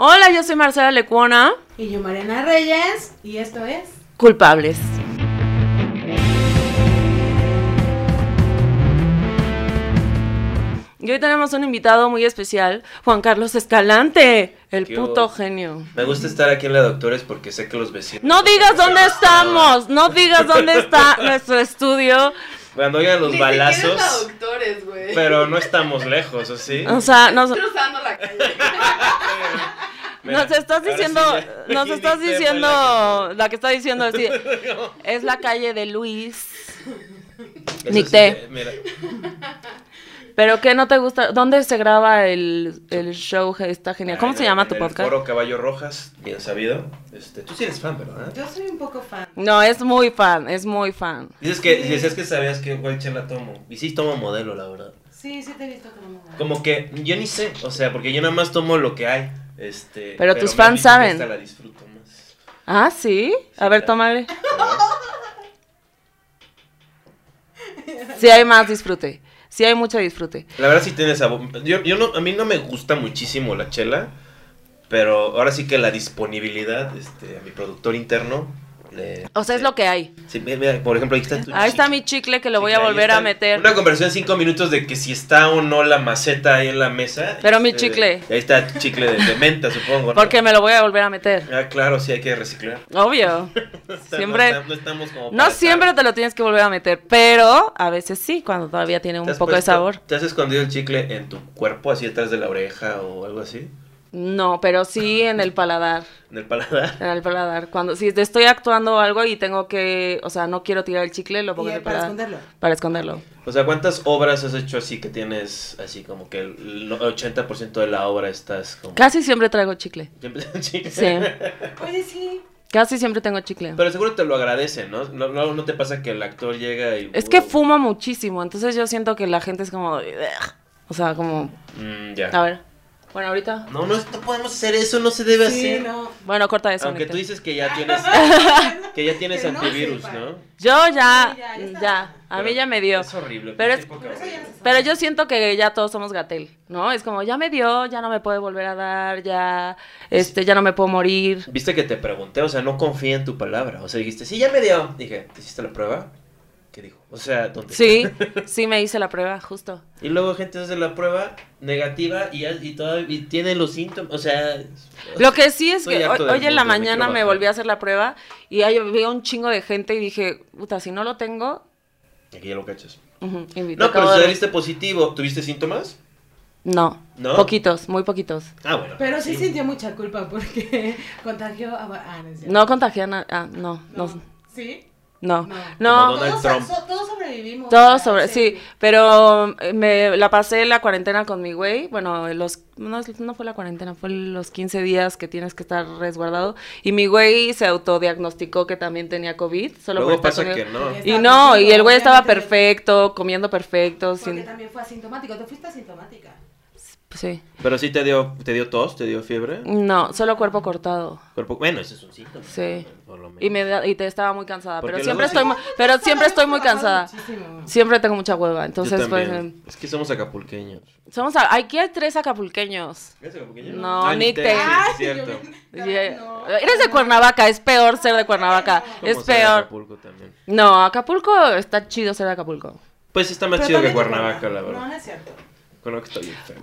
Hola, yo soy Marcela Lecuona. Y yo Mariana Reyes. Y esto es... Culpables. Y hoy tenemos un invitado muy especial, Juan Carlos Escalante, el ¿Qué puto genio. Me gusta estar aquí en la Doctores porque sé que los vecinos. No digas dónde estamos, no digas dónde está nuestro estudio. Cuando oigan los Ni balazos. la doctores, güey. Pero no estamos lejos, ¿o sí? O sea, nos, cruzando la calle. Mira, nos estás diciendo, sí nos estás diciendo, la que está diciendo así, es la calle de Luis. Eso Ni sí, té. Mira, Pero ¿qué no te gusta? ¿Dónde se graba el, el show? Está genial. ¿Cómo en se llama en tu el podcast? Foro Caballo Rojas, bien sabido. Este, tú sí eres fan, ¿verdad? Yo soy un poco fan. No, es muy fan, es muy fan. Dices que, dices que sabías que cuál chela tomo. Y sí tomo modelo, la verdad. Sí, sí te he visto como... Como que yo ni sé, o sea, porque yo nada más tomo lo que hay. Este, Pero tus fans saben. Esta la disfruto más. Ah, ¿sí? A ver, claro. tómale. Sí hay más disfrute. Sí hay mucho disfrute. La verdad sí tiene sabor. Yo, yo no, a mí no me gusta muchísimo la chela, pero ahora sí que la disponibilidad, este, a mi productor interno, O sea, es lo que hay. Sí, mira, por ejemplo, ahí está tu Ahí está mi chicle que lo voy a volver a meter. Una conversación en cinco minutos de que si está o no la maceta ahí en la mesa. Pero mi Este, chicle. Ahí está tu chicle de, de menta, supongo. ¿no? Porque me lo voy a volver a meter. Ah, claro, sí hay que reciclar. Obvio. Siempre. No, estamos como. No siempre te lo tienes que volver a meter, pero a veces sí, cuando todavía tiene un ¿Te has poco de sabor. ¿Te has escondido el chicle en tu cuerpo, así detrás de la oreja o algo así? No, pero sí en el paladar. ¿En el paladar? En el paladar. Cuando si te estoy actuando algo y tengo que, o sea, no quiero tirar el chicle, lo pongo en el para paladar. esconderlo. Para esconderlo. O sea, ¿cuántas obras has hecho así que tienes así como que el 80% de la obra estás como... Casi siempre traigo chicle. Siempre un chicle? Sí. Oye, sí. Casi siempre tengo chicle. Pero seguro te lo agradecen, ¿no? No, no, no te pasa que el actor llega y... Es que fumo muchísimo, entonces yo siento que la gente es como, o sea, como, Mm, ya. a ver. Bueno, ahorita. No, no, no podemos hacer eso, no se debe Sí, hacer. no. Bueno, corta eso. Aunque Anita. tú dices que ya tienes... que ya tienes Que antivirus. ¿no? Yo ya, Sí, ya, ya está. ya, a mí ya me dio. Es horrible. Pero es- Pero yo siento que ya todos somos Gatel, ¿no? Es como, ya me dio, ya no me puede volver a dar, ya, este, ya no me puedo morir. Viste que te pregunté, o sea, no confía en tu palabra. O sea, dijiste, sí, ya me dio. Dije, ¿te hiciste la prueba? ¿Qué dijo? O sea, ¿dónde? Sí, sí me hice la prueba, justo. Y luego gente hace la prueba negativa y, ya- y, toda- y tiene los síntomas. O sea. Lo que sí es que hoy, en la mañana me volví a hacer la prueba y ahí había un chingo de gente y dije, puta, si no lo tengo, Aquí ya lo cachas. invito No, pero todo si saliste positivo, ¿tuviste síntomas? No, ¿No? poquitos, muy poquitos. Ah, bueno. Pero sí, sintió mucha culpa porque contagió a... Ah, no. No contagié a ah, no, no, ¿Sí? No, No. no. Todos, so- todos sobrevivimos. Todo a sobre, sí, pero me la pasé la cuarentena con mi güey, bueno, los, no, no fue la cuarentena, fue los 15 días que tienes que estar resguardado, y mi güey se autodiagnosticó que también tenía COVID, solo Luego pasa que no. Y no, y el güey estaba perfecto, comiendo perfecto, Porque sin... también fue asintomático. Tú fuiste asintomática. Sí. Pero sí te dio, te dio tos, te dio fiebre. No, solo cuerpo cortado. Cuerpo... Bueno, ese es un síntoma. Sí. Por lo menos. Y me da- y te estaba muy cansada, Porque pero siempre sí- estoy muy, pero siempre estoy muy cansada. Muchísimo. Siempre tengo mucha hueva, Yo entonces pues también. Es que somos acapulqueños. somos a- aquí hay tres acapulqueños. ¿Eres acapulqueño? No, Ah, ni te- te- sí, cierto. yo vi- Yeah. No. Eres de Cuernavaca, es peor ser de Cuernavaca, ¿Cómo es ser de peor. Acapulco también? No, Acapulco está chido ser de Acapulco. Pues está más Pero chido que Cuernavaca, la No, verdad. no es cierto. Cuernavaca está bien feo.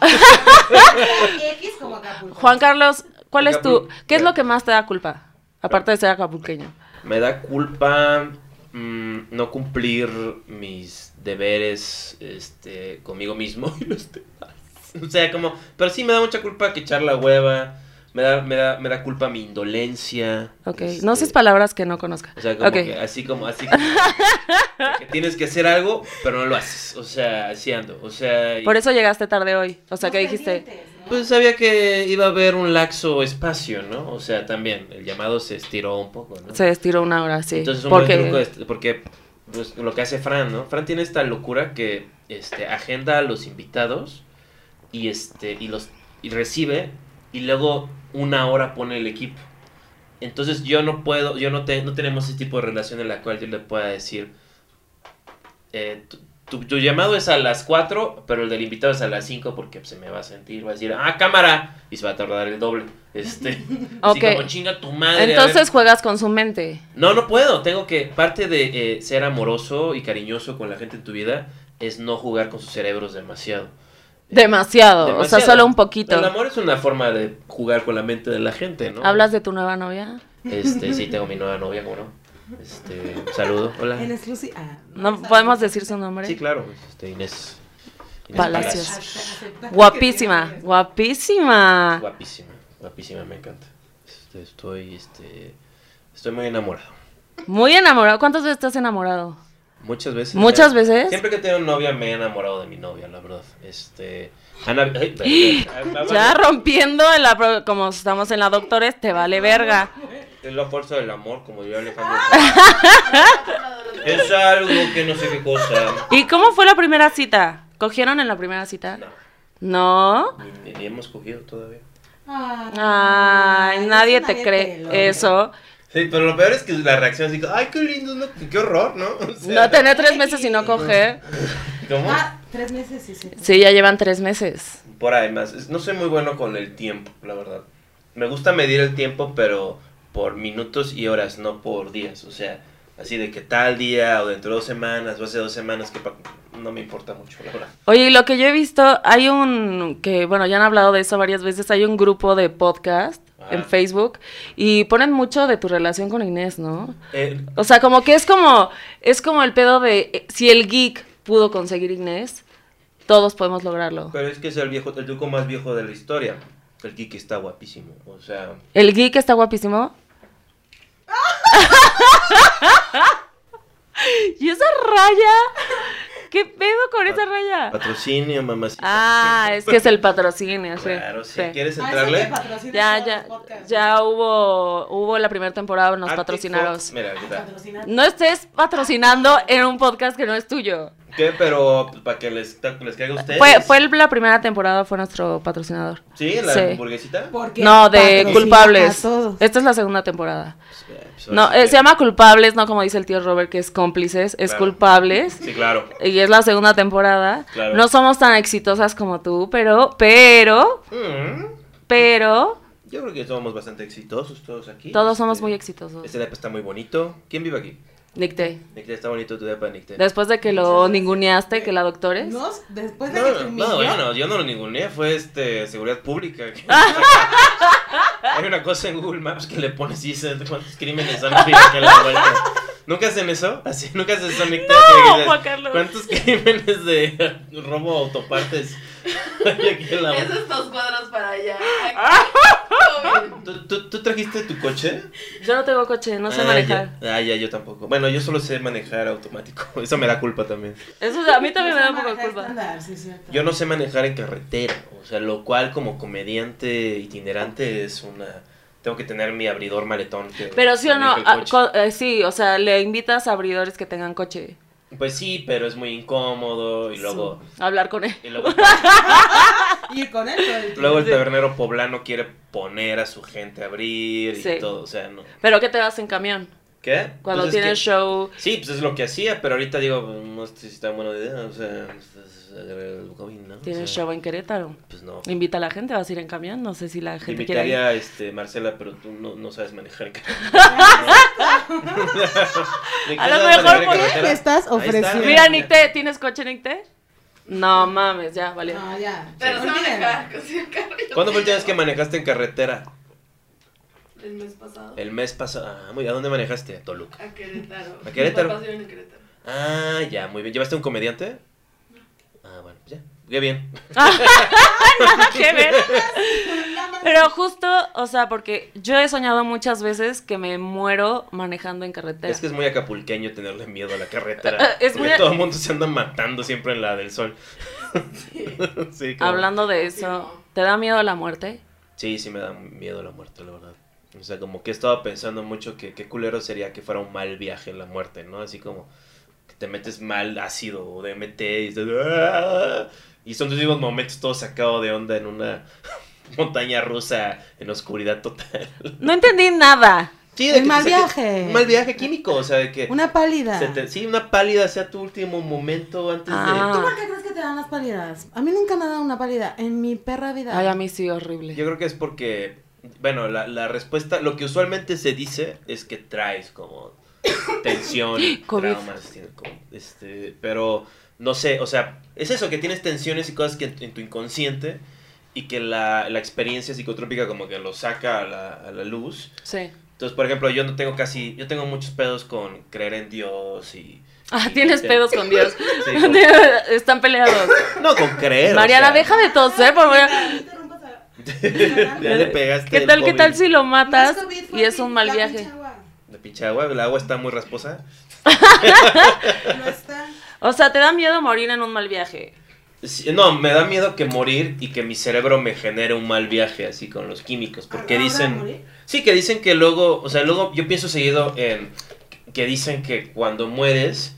X como Acapulco. Juan Carlos, ¿cuál es tu, qué es lo que más te da culpa? Aparte de ser acapulqueño. Me da culpa mm, no cumplir mis deberes este, conmigo mismo y los demás. O sea, como, pero sí me da mucha culpa que echar la hueva. Me da, me da, me da culpa mi indolencia. Ok, este, no uses palabras que no conozca. O sea, como que así como, así como que tienes que hacer algo, pero no lo haces. O sea, así ando. O sea, y- Por eso llegaste tarde hoy. O sea, que dijiste, pues sabía que iba a haber un laxo espacio, ¿no? O sea, también el llamado se estiró un poco, ¿no? se estiró una hora, sí. Entonces un porque buen truco es- porque pues, lo que hace Fran, ¿no? Fran tiene esta locura que este agenda a los invitados y este y los y recibe y luego una hora pone el equipo. Entonces yo no puedo, yo no te, no tenemos ese tipo de relación en la cual yo le pueda decir eh, tu, tu llamado es a las 4, pero el del invitado es a las 5 porque se me va a sentir, va a decir, ah, cámara, y se va a tardar el doble. Este, así Ok. como chinga tu madre. a ver". Entonces juegas con su mente. No, no puedo. Tengo que. Parte de eh, ser amoroso y cariñoso con la gente en tu vida es no jugar con sus cerebros demasiado. Demasiado, o sea, solo un poquito. El amor es una forma de jugar con la mente de la gente, ¿no? ¿Hablas de tu nueva novia? Este, sí, tengo mi nueva novia, ¿cómo no? Este, un saludo, hola. En exclusiva. Ah, ¿No podemos decir su nombre? Sí, claro, este, Inés. Inés Palacios. Acepta- Guapísima, guapísima. Guapísima, guapísima, me encanta. Este, estoy, este, estoy muy enamorado. Muy enamorado. ¿Cuántas veces estás enamorado? Muchas veces. ¿Muchas veces? Siempre que tengo novia me he enamorado de mi novia, la verdad. Este, Ana, ay. Ya rompiendo en la pro- como estamos en la doctores, te vale verga. Es la fuerza del amor, como diría Alejandro. es algo que no sé qué cosa. ¿Y cómo fue la primera cita? ¿Cogieron en la primera cita? No, ¿No? ni, ni hemos cogido todavía. Ay, nadie te cree eso. Sí, pero lo peor es que la reacción así, ay, qué lindo, ¿no? qué horror, ¿no? O sea, No tener tres meses y no coger. ¿Cómo? Ah, tres meses, sí, sí. Sí, ya llevan tres meses. Por ahí más. Es- No soy muy bueno con el tiempo, la verdad. Me gusta medir el tiempo, pero por minutos y horas, no por días. O sea, así de que tal día o dentro de dos semanas o hace dos semanas que pa- no me importa mucho, la verdad. Oye, lo que yo he visto, hay un, que bueno, ya han hablado de eso varias veces, hay un grupo de podcast Ah. en Facebook y ponen mucho de tu relación con Inés, ¿no? O sea, como que es como, es como el pedo de, eh, si el geek pudo conseguir Inés, todos podemos lograrlo. pero es que es el viejo, el truco más viejo de la historia. El Kiki está guapísimo. O sea, El geek está guapísimo. ¿Y esa raya? ¿Qué pedo con esa raya? patrocinio, mamacita. Ah, es que es el patrocinio, sí. Claro, si sí. ¿Quieres Ah, entrarle? Ya, ya, ya hubo, hubo la primera temporada, nos Arctic patrocinaron. Fox, Mira, ¿qué tal? Patrocina- No estés patrocinando en un podcast que no es tuyo. ¿Qué? Pero pues, para que les, les caiga a ustedes. Fue, fue el- la primera temporada, fue nuestro patrocinador. ¿Sí? ¿La Sí. hamburguesita? Porque No, de culpables. Esta es la segunda temporada. Pues, eh, No, eh, que- se llama culpables, no como dice el tío Robert, que es cómplices, es Claro. culpables. Sí, claro. Y es la segunda temporada. Claro. No somos tan exitosas como tú, pero, pero, Mm, pero, Yo creo que somos bastante exitosos todos aquí. todos somos Este, muy exitosos. Este depa está muy bonito. ¿Quién vive aquí? Nicte. Nicte, está bonito tu depa, Nicte. Después de que lo ninguneaste, que la doctores. No, después de No, que te no, humilló, no, bueno, yo no lo ninguneé, fue este seguridad pública. Hay una cosa en Google Maps que le pones y dice cuántos crímenes han habido aquí a la vuelta. ¿Nunca hacen eso? Así, nunca hacen eso, Nicte. No, que dices, Juan Carlos. ¿Cuántos crímenes de robo autopartes hay aquí en la Es vuelta? estos cuadros para allá. ¿Tú, tú, tú trajiste tu coche? Yo no tengo coche, no sé Ah, manejar. Ya. Ah, ya, yo tampoco. Bueno, yo solo sé manejar automático. Eso me da culpa también. Eso a mí también me da un poco culpa. estándar, sí, cierto. Yo no sé manejar en carretera. O sea, lo cual como comediante itinerante es una... Tengo que tener mi abridor maletón. que Pero sí o no, ah, co- eh, sí, o sea, le invitas a abridores que tengan coche. Pues sí, pero es muy incómodo y luego... hablar con él. Y luego, Y con él todo el luego el tabernero poblano quiere poner a su gente a abrir y Sí. todo. O sea, no. Pero ¿qué te vas en camión? ¿Qué? Cuando Pues es tienes que- show. Sí, pues es lo que hacía, pero ahorita digo, no sé si está buena idea, o sea, el COVID, ¿no? O sea, show en Querétaro. Pues no. Invita a la gente, vas a ir en camión. No sé si la Te gente quiere ir. invitaría, este, Marcela, pero tú no, no sabes manejar. A lo mejor por- ¿Qué estás ofreciendo? Mira, Nicte, ¿tienes coche, Nicte? No mames, ya, vale. No, ya. Pero manejar el carro. ¿Cuándo fue la última vez que manejaste en carretera? El mes pasado. El mes pasado. Ah, muy bien. ¿A dónde manejaste? A Toluca. A Querétaro. ¿A Querétaro? Mis papás viven en Querétaro. Ah, ya, muy bien. ¿Llevaste un comediante? Ah, bueno, pues ya. Qué bien. Nada que ver. Pero justo, o sea, porque yo he soñado muchas veces que me muero manejando en carretera. Es que es muy acapulqueño tenerle miedo a la carretera. Es porque muy- todo el mundo se anda matando siempre en la del sol. sí, Hablando de eso, no. ¿te da miedo la muerte? Sí, sí me da miedo la muerte, la verdad. O sea, como que he estado pensando mucho que qué culero sería que fuera un mal viaje la muerte, ¿no? Así como que te metes mal ácido o DMT y estás... ¡ah! Y son tus mismos momentos todo sacado de onda en una montaña rusa en oscuridad total. No entendí nada. Sí, de El que mal viaje. Un mal viaje químico, o sea, de que... Una pálida. se te- sí, una pálida sea tu último momento antes Ah. ¿Tú por qué crees que te dan las pálidas? A mí nunca me ha dado una pálida en mi perra vida. Ay, a mí sí, de... horrible. Yo creo que es porque, bueno, la, la respuesta, lo que usualmente se dice es que traes como tensión, traumas, como, este, pero no sé, o sea, es eso, que tienes tensiones y cosas que en, en tu inconsciente y que la, la experiencia psicotrópica como que lo saca a la, a la luz. Sí. Entonces, por ejemplo, yo no tengo casi, yo tengo muchos pedos con creer en Dios y... Ah, y- tienes pedos con Dios. Sí, con- Están peleados. no, con creer. o Mariana, sea, deja de toser, por favor. Ya le pegaste ¿Qué el tal, qué tal si lo matas No es COVID, fue y es un mal la viaje? pinche agua. De pinche agua, el agua está muy rasposa. No está. O sea, te da miedo morir en un mal viaje. Sí, No, me da miedo que morir y que mi cerebro me genere un mal viaje así con los químicos. Porque ¿A la hora de dicen... morir? Sí, que dicen que luego, o sea, luego yo pienso seguido en que dicen que cuando mueres,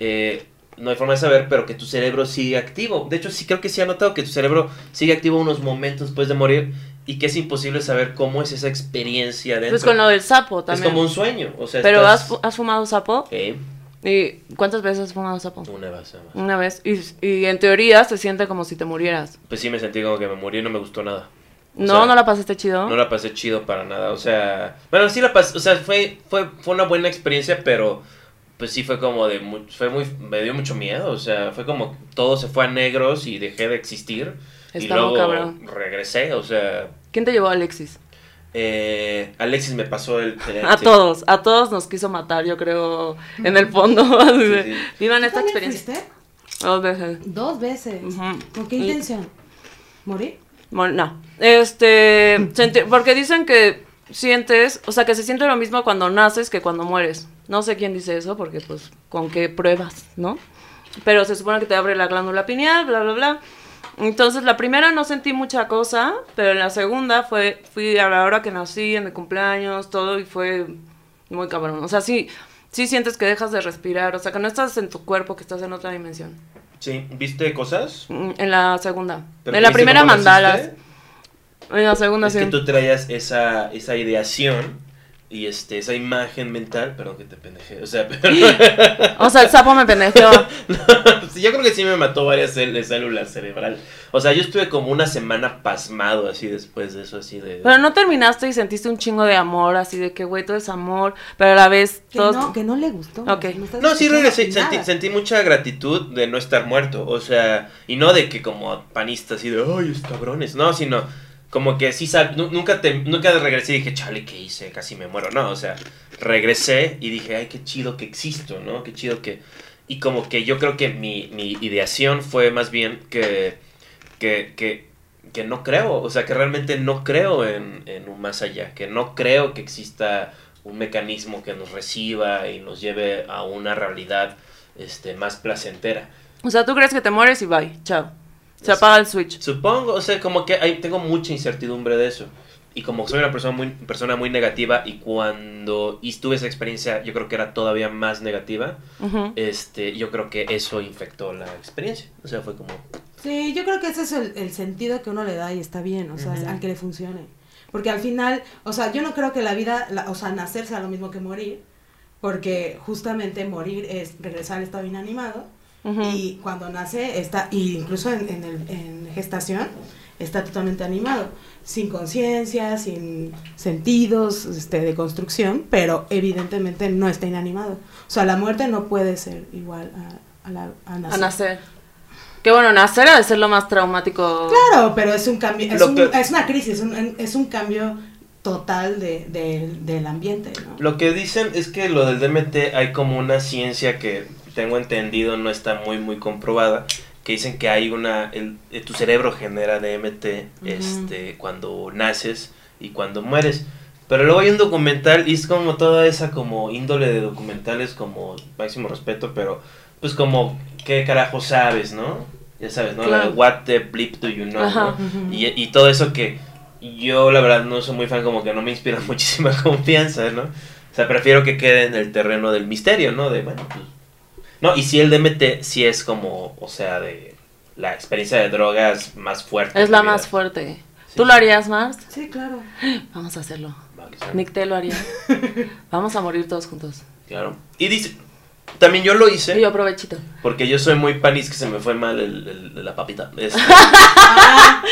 eh, no hay forma de saber, pero que tu cerebro sigue activo. De hecho, sí creo que sí ha notado que tu cerebro sigue activo unos momentos después de morir y que es imposible saber cómo es esa experiencia dentro. Pues con lo del sapo es también. como un sueño, o sea, Pero has, estás... has fumado sapo. Eh, ¿Y cuántas veces has fumado sapo? una vez. Una vez. Y, y en teoría se siente como si te murieras. Pues sí me sentí como que me morí y no me gustó nada. O No, sea, no la pasaste chido. No la pasé chido para nada, o sea, bueno, sí la pasé, o sea, fue, fue, fue una buena experiencia, pero pues sí fue como de, mu- fue muy, me dio mucho miedo, o sea, fue como todo se fue a negros y dejé de existir y Está luego cabrón. regresé, o sea, ¿Quién te llevó a Alexis? eh, Alexis me pasó el... el- A sí. todos, a todos nos quiso matar, yo creo, en el fondo. Sí. Vivan ¿Tú esta experiencia. fuiste? Dos veces. Dos veces. Ujú. ¿Con qué Y- intención? ¿Morir? Bueno, no. Este, porque dicen que sientes, o sea, que se siente lo mismo cuando naces que cuando mueres. No sé quién dice eso, porque pues, con qué pruebas, ¿no? Pero se supone que te abre la glándula pineal, bla, bla, bla. Entonces, la primera no sentí mucha cosa, pero en la segunda fue, fui a la hora que nací, en mi cumpleaños, todo, y fue muy cabrón. O sea, sí, sí sientes que dejas de respirar, o sea, que no estás en tu cuerpo, que estás en otra dimensión. Sí, ¿viste cosas? Mm, En la segunda. ¿Pero En la primera mandalas. naciste? En la segunda Es sí. que tú traías esa, esa ideación y este, esa imagen mental, perdón que te pendeje, o sea, pero... O sea, el sapo me pendejeó. Sí, yo creo que sí me mató varias células cerebrales. O sea, yo estuve como una semana pasmado así después de eso, así de... Pero no terminaste y sentiste un chingo de amor, así de que, güey, todo es amor, pero a la vez Que no, que no le gustó. Ok. ¿Me estás No, sí regresé, sentí, sentí mucha gratitud de no estar muerto, o sea, y no de que como panista así de, ay, es cabrones, no, sino como que sí, nunca, te, nunca regresé y dije, chale, ¿qué hice? Casi me muero, no, o sea, regresé y dije, ay, qué chido que existo, ¿no? Qué chido que... Y como que yo creo que mi, mi ideación fue más bien que, que, que, que no creo, o sea, que realmente no creo en, en un más allá, que no creo que exista un mecanismo que nos reciba y nos lleve a una realidad este, más placentera. O sea, tú crees que te mueres y bye, chao. Se apaga el switch. Supongo, o sea, como que hay, tengo mucha incertidumbre de eso. Y como soy una persona muy, persona muy negativa y cuando y tuve esa experiencia yo creo que era todavía más negativa, este, yo creo que eso infectó la experiencia. O sea, fue como... Sí, yo creo que ese es el, el sentido que uno le da y está bien, o sea, Ujú. al que le funcione. Porque al final, o sea, yo no creo que la vida, la- o sea, nacer sea lo mismo que morir, porque justamente morir es regresar al estado inanimado Y cuando nace está, y incluso en, en, el- en gestación, está totalmente animado, sin conciencia, sin sentidos este, de construcción, pero evidentemente no está inanimado. O sea, la muerte no puede ser igual a, a, la, a nacer. A nacer. Que bueno, nacer ha de ser lo más traumático. Claro, pero es un cambio, es, un- que- es una crisis, es un, es un cambio total de, de- del ambiente, ¿no? Lo que dicen es que lo del DMT hay como una ciencia que tengo entendido no está muy muy comprobada, que dicen que hay una el, eh, tu cerebro genera DMT este cuando naces y cuando mueres. Pero luego hay un documental y es como toda esa como índole de documentales como máximo respeto, pero pues como qué carajo sabes, ¿no? Ya sabes, ¿no? La de what the bleep do you know, Ajá. ¿no? Ujú. Y, y todo eso que yo la verdad no soy muy fan, como que no me inspira muchísima confianza, ¿no? O sea, prefiero que quede en el terreno del misterio, ¿no? De, bueno, pues... No, y si el DMT sí es como, o sea, de la experiencia de drogas más fuerte. Es la vida. más fuerte. Sí. ¿Tú lo harías más? Sí, claro. Vamos a hacerlo. Nick T lo haría. Vamos a morir todos juntos. Claro. Y dice, también yo lo hice, Y yo provechito. porque yo soy muy panis que se me fue mal el, el- la papita. Este, Ah,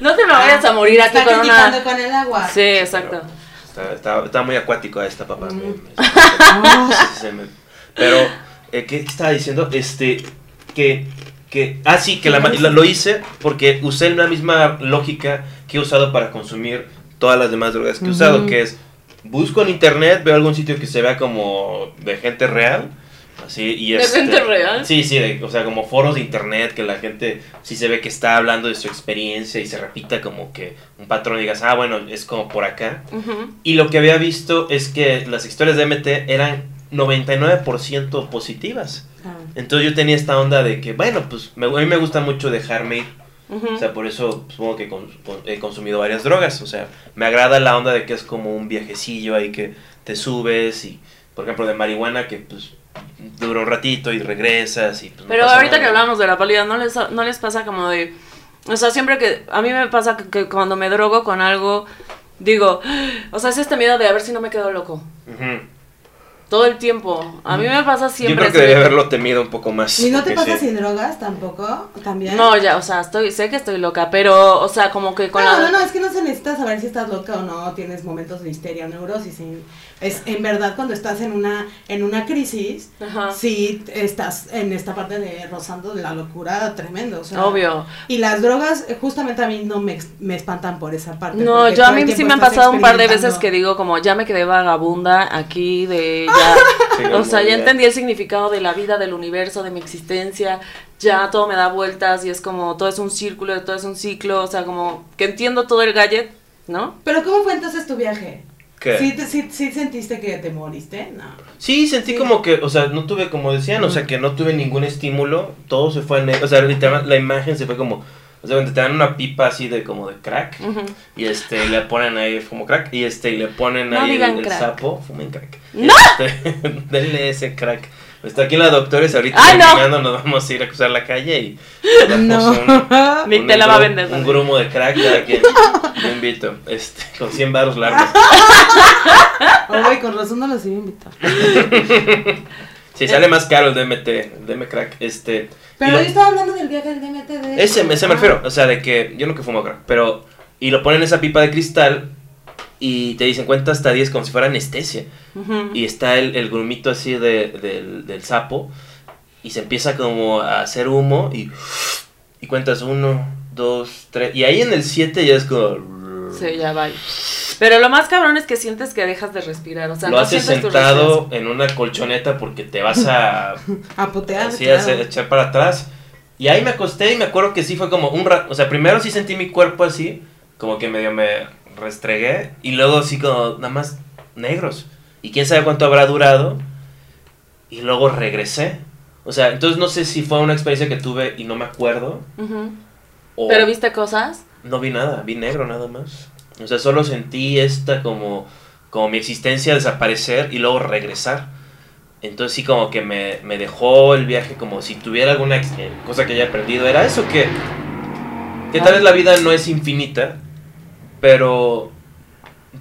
No te me vayas a morir aquí con una... con el agua. Sí, exacto. está, está- está muy acuático esta papá. me- me- Ah, Sí, se me- Pero, eh, ¿qué estaba diciendo? Este, que, que, ah, sí, que la ma- la- lo hice porque usé la misma lógica que he usado para consumir todas las demás drogas que he usado, que es, busco en internet, veo algún sitio que se vea como de gente real, así, y ¿De este- gente real? Sí, sí, de- o sea, como foros de internet, que la gente sí se ve que está hablando de su experiencia y se repita como que un patrón y digas, ah, bueno, es como por acá. Ujú. Y lo que había visto es que las historias de MT eran 99% positivas. Ah. Entonces yo tenía esta onda de que, bueno, pues me- a mí me gusta mucho dejarme ir. Ujú. O sea, por eso supongo que con- con- he consumido varias drogas. O sea, me agrada la onda de que es como un viajecillo ahí que te subes y, por ejemplo, de marihuana que pues dura un ratito y regresas y pues, no Pero pasa ahorita nada. que hablamos de la pálida, ¿no les, ¿no les pasa como de... O sea, siempre que... A mí me pasa que, que cuando me drogo con algo, digo... O sea, es este miedo de a ver si no me quedo loco. Ujú. Todo el tiempo. A mí me pasa Yo siempre... creo que debería haberlo temido un poco más. ¿Y no te pasa sí. sin drogas tampoco? ¿También? No, ya, o sea, estoy, sé que estoy loca, pero, o sea, como que con no, la... no, no, es que no se necesita saber si estás loca o no, tienes momentos de histeria neurosis. sí. Es en verdad cuando estás en una en una crisis, Ajá. sí estás en esta parte de rozando de la locura tremendo. O sea, Obvio. Y las drogas, eh, justamente a mí no me, me espantan por esa parte. No, yo a mí sí me han pasado un par de veces que digo como ya me quedé vagabunda aquí de ya, Sí, o sea, ya. entendí el significado de la vida, del universo, de mi existencia, ya todo me da vueltas y es como todo es un círculo, todo es un ciclo, o sea, como que entiendo todo el gadget, ¿no? Pero ¿cómo fue entonces tu viaje? ¿Qué? ¿Sí, te- sí, sí sentiste que te moriste? No. Sí, sentí Sí. como que, o sea, no tuve, como decían, o sea, que no tuve ningún estímulo, todo se fue a negro, o sea, literal, la imagen se fue como, o sea, te dan una pipa así de como de crack, Ujú. y este, le ponen ahí como crack, y este, y le ponen No ahí el, el sapo, fumen crack. ¡No! Este, denle ese crack. Está aquí en la doctores, ahorita caminando nos vamos a ir a cruzar la calle y No. un, Ni un te la va a vender. Un grumo de crack, cada quien, yo invito, este, con 100 baros largos. Ay, con razón no los iba a invitar. Si sale más caro el DMT, el DM crack, este... Pero lo- yo estaba hablando del viaje del DMT de Ese, eso. ese me Ah. refiero, o sea, de que yo nunca fumo crack, pero... Y lo ponen en esa pipa de cristal y te dicen cuenta hasta 10 como si fuera anestesia. Ujú. Y está el, el grumito así de, del, del sapo y se empieza como a hacer humo y... Y cuentas uno, dos, tres... Y ahí en el 7 ya es como... Sí, ya va. Pero lo más cabrón es que sientes que dejas de respirar, o sea, lo no haces sentado en una colchoneta porque te vas a... A putear. así claro. hacer- echar para atrás. Y ahí me acosté y me acuerdo que sí fue como un rato. O sea, primero sí sentí mi cuerpo así, como que medio me restregué. Y luego así como nada más negros. Y quién sabe cuánto habrá durado. Y luego regresé. O sea, entonces no sé si fue una experiencia que tuve y no me acuerdo. Ujú. O Pero viste cosas. no vi nada, vi negro nada más. O sea, solo sentí esta como, como mi existencia desaparecer y luego regresar. Entonces sí como que me, me dejó el viaje como si tuviera alguna eh, cosa que haya perdido. Era eso que, que tal vez la vida no es infinita, pero,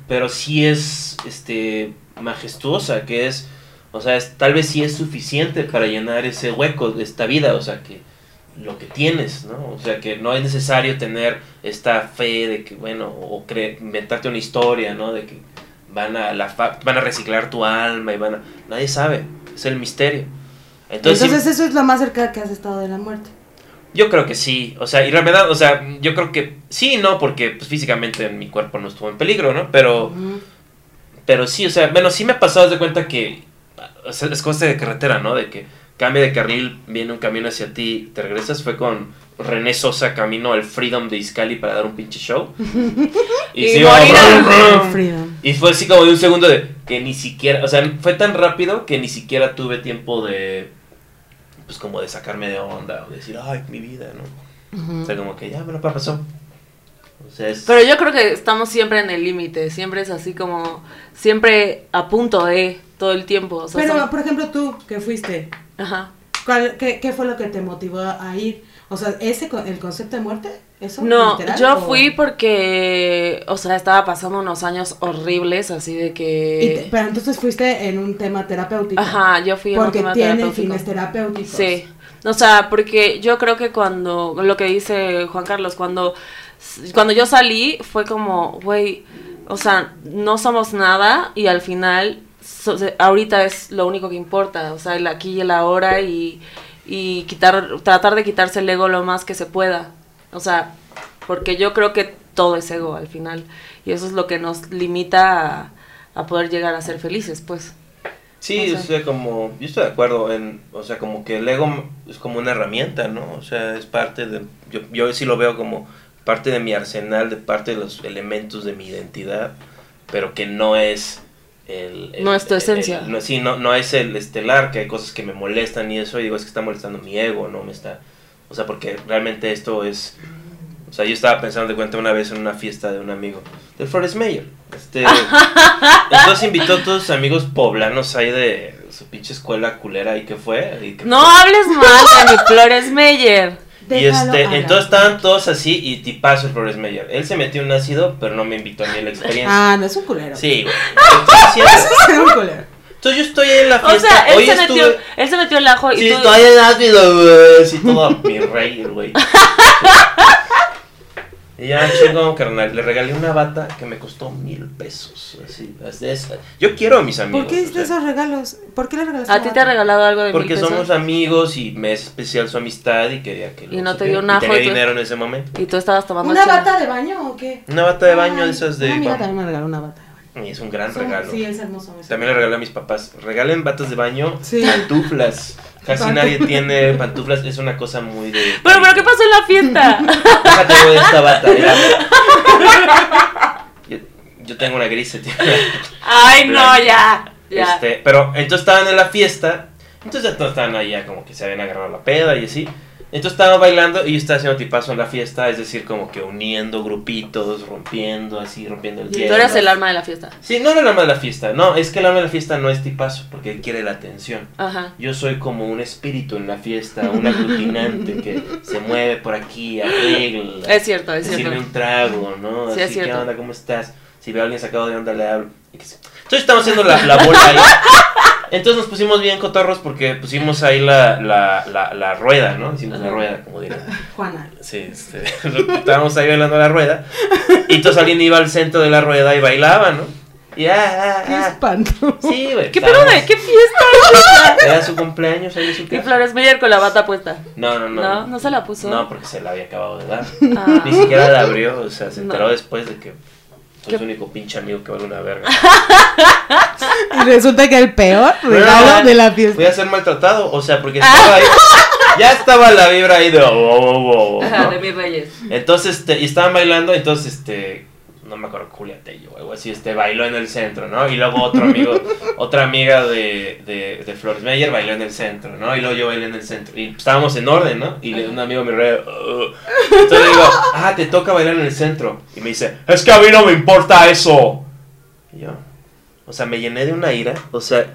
pero sí es este, majestuosa, que es, o sea, es, tal vez sí es suficiente para llenar ese hueco de esta vida, o sea, que lo que tienes, ¿no? O sea, que no es necesario tener esta fe de que, bueno, o cre- inventarte una historia, ¿no? De que van a, la fa- van a reciclar tu alma y van a... Nadie sabe, es el misterio. Entonces, Entonces, eso es lo más cerca que has estado de la muerte. Yo creo que sí, o sea, y la verdad, o sea, yo creo que sí, no, porque pues, físicamente mi cuerpo no estuvo en peligro, ¿no? Pero... Pero sí, o sea, bueno, sí me ha pasado de cuenta que o sea, es cosa de carretera, ¿no? De que cambia de carril, viene un camión hacia ti, te regresas. Fue con René Sosa camino al Freedom de Iscali para dar un pinche show. Y sí, iba. Y fue así como de un segundo de que ni siquiera, o sea, fue tan rápido que ni siquiera tuve tiempo de, pues como de sacarme de onda o decir, ay, mi vida, ¿no? O Ujú. sea, como que ya, bueno, pa- pasó. O sea, es... Pero yo creo que estamos siempre en el límite, siempre es así como, siempre a punto de todo el tiempo. O sea, Pero, son- por ejemplo, tú que fuiste, Ajá. ¿Cuál- qué, qué fue lo que te motivó a ir? O sea, ese el concepto de muerte, eso No, literal, yo o- fui porque, o sea, estaba pasando unos años horribles, así de y que... pero entonces fuiste en un tema terapéutico. Ajá, yo fui en un Porque tema tiene terapéutico. fines terapéuticos. Sí, o sea, porque yo creo que cuando, lo que dice Juan Carlos, cuando, cuando yo salí fue como, güey, o sea, no somos nada y al final, so- ahorita es lo único que importa, o sea, el aquí y el ahora y, y quitar, tratar de quitarse el ego lo más que se pueda, o sea, porque yo creo que todo es ego al final y eso es lo que nos limita a, a poder llegar a ser felices, pues. Sí, O o sea. sea, como, yo estoy de acuerdo en, o sea, como que el ego es como una herramienta, ¿no? O sea, es parte de, yo, yo sí lo veo como parte de mi arsenal, de parte de los elementos de mi identidad, pero que no es el... el- No es tu esencia. el- no, sí, no, no es el estelar, que hay cosas que me molestan y eso, y digo, es que está molestando mi ego, no me está... O sea, porque realmente esto es... O sea, yo estaba pensando de cuenta una vez en una fiesta de un amigo, del Flores Mayer. Este, entonces invitó a todos sus amigos poblanos ahí de su pinche escuela culera y que fue. Y, que No hables mal de mi Flores Meyer. Y este, entonces estaban todos así y tipazo el Flores Mayer. Él se metió un ácido, pero no me invitó a mí a la experiencia. Ah, no es un culero. Sí, güey. Estoy diciendo. Es un culero. Entonces yo estoy ahí en la O fiesta. sea, él Hoy se, estuve... metió, él se metió el ajo y Sí, tú... estoy en ácido, güey. Sí, todo mi rey, güey. Y ya, chingón, carnal. Le regalé una bata que me costó mil pesos. Así, así es. Yo quiero a mis amigos. ¿Por qué o hiciste sea, esos regalos? ¿Por qué le regalaste ¿A ti te ha regalado algo de Porque mil pesos? somos amigos y me es especial su amistad y quería que... Y no te dio un Y ajo tenía y tú- dinero en ese momento. Y tú estabas tomando ¿Una chela. bata de baño o qué? Una bata de baño Ay, de esas de... Una amiga también me regaló una bata de baño. Y es un gran Sí, regalo. Sí, es hermoso. es También le regalé a mis papás. Regalen batas de baño, Sí. pantuflas. Casi nadie tiene pantuflas. Es una cosa muy de... Pero, pero, ¿qué pasó en la fiesta? Déjate de esta bata. mira. Yo, yo tengo una gris. tío. Ay, no, ya. Ya. Este, pero entonces estaban en la fiesta. Entonces todos estaban ahí ya como que se habían agarrado la peda y así. Entonces estaban bailando y yo estaba haciendo tipazo en la fiesta, es decir, como que uniendo grupitos, rompiendo así, rompiendo el Y Tú hielo. eras el alma de la fiesta. Sí, no era el alma de la fiesta, no, es que el alma de la fiesta no es tipazo, porque él quiere la atención. Ajá. Yo soy como un espíritu en la fiesta, un aglutinante que se mueve por aquí, arregla. Es cierto, es se sirve cierto. un trago, ¿no? Sí, Así, es ¿qué cierto. onda? ¿Cómo estás? Si veo a alguien sacado de onda, le hablo. Entonces estamos haciendo la, la bola ahí. Entonces nos pusimos bien cotorros porque pusimos ahí la, la, la, la rueda, ¿no? Hicimos la rueda, como dirán. Juana. Sí, este, estábamos ahí bailando la rueda. Y entonces alguien iba al centro de la rueda y bailaba, ¿no? Y ah, ah, Qué ah. espanto. Sí, güey. ¿Qué de qué fiesta? Era su cumpleaños ahí su Y casa. Flores Meyer con la bata puesta. No, no, no. No, no se la puso. No, porque se la había acabado de dar. Ah. Ni siquiera la abrió, o sea, se No. enteró después de que soy su único pinche amigo que vale una verga. Y resulta que el peor regalo de la Voy a fiesta. ser maltratado, o sea, porque estaba ahí. Ya estaba la vibra ahí de. oh, oh, oh, oh, Ajá, ¿no? de mis reyes. Entonces, este, y estaban bailando, entonces, este, no me acuerdo, Julia Tello o algo así, este, bailó en el centro, ¿no? Y luego otro amigo, otra amiga de, de, de Flores Meyer bailó en el centro, ¿no? Y luego yo bailé en el centro. Y estábamos en orden, ¿no? Y le- un amigo me re... Entonces digo, ah, te toca bailar en el centro. Y me dice, es que a mí no me importa eso. Y yo, o sea, me llené de una ira, o sea,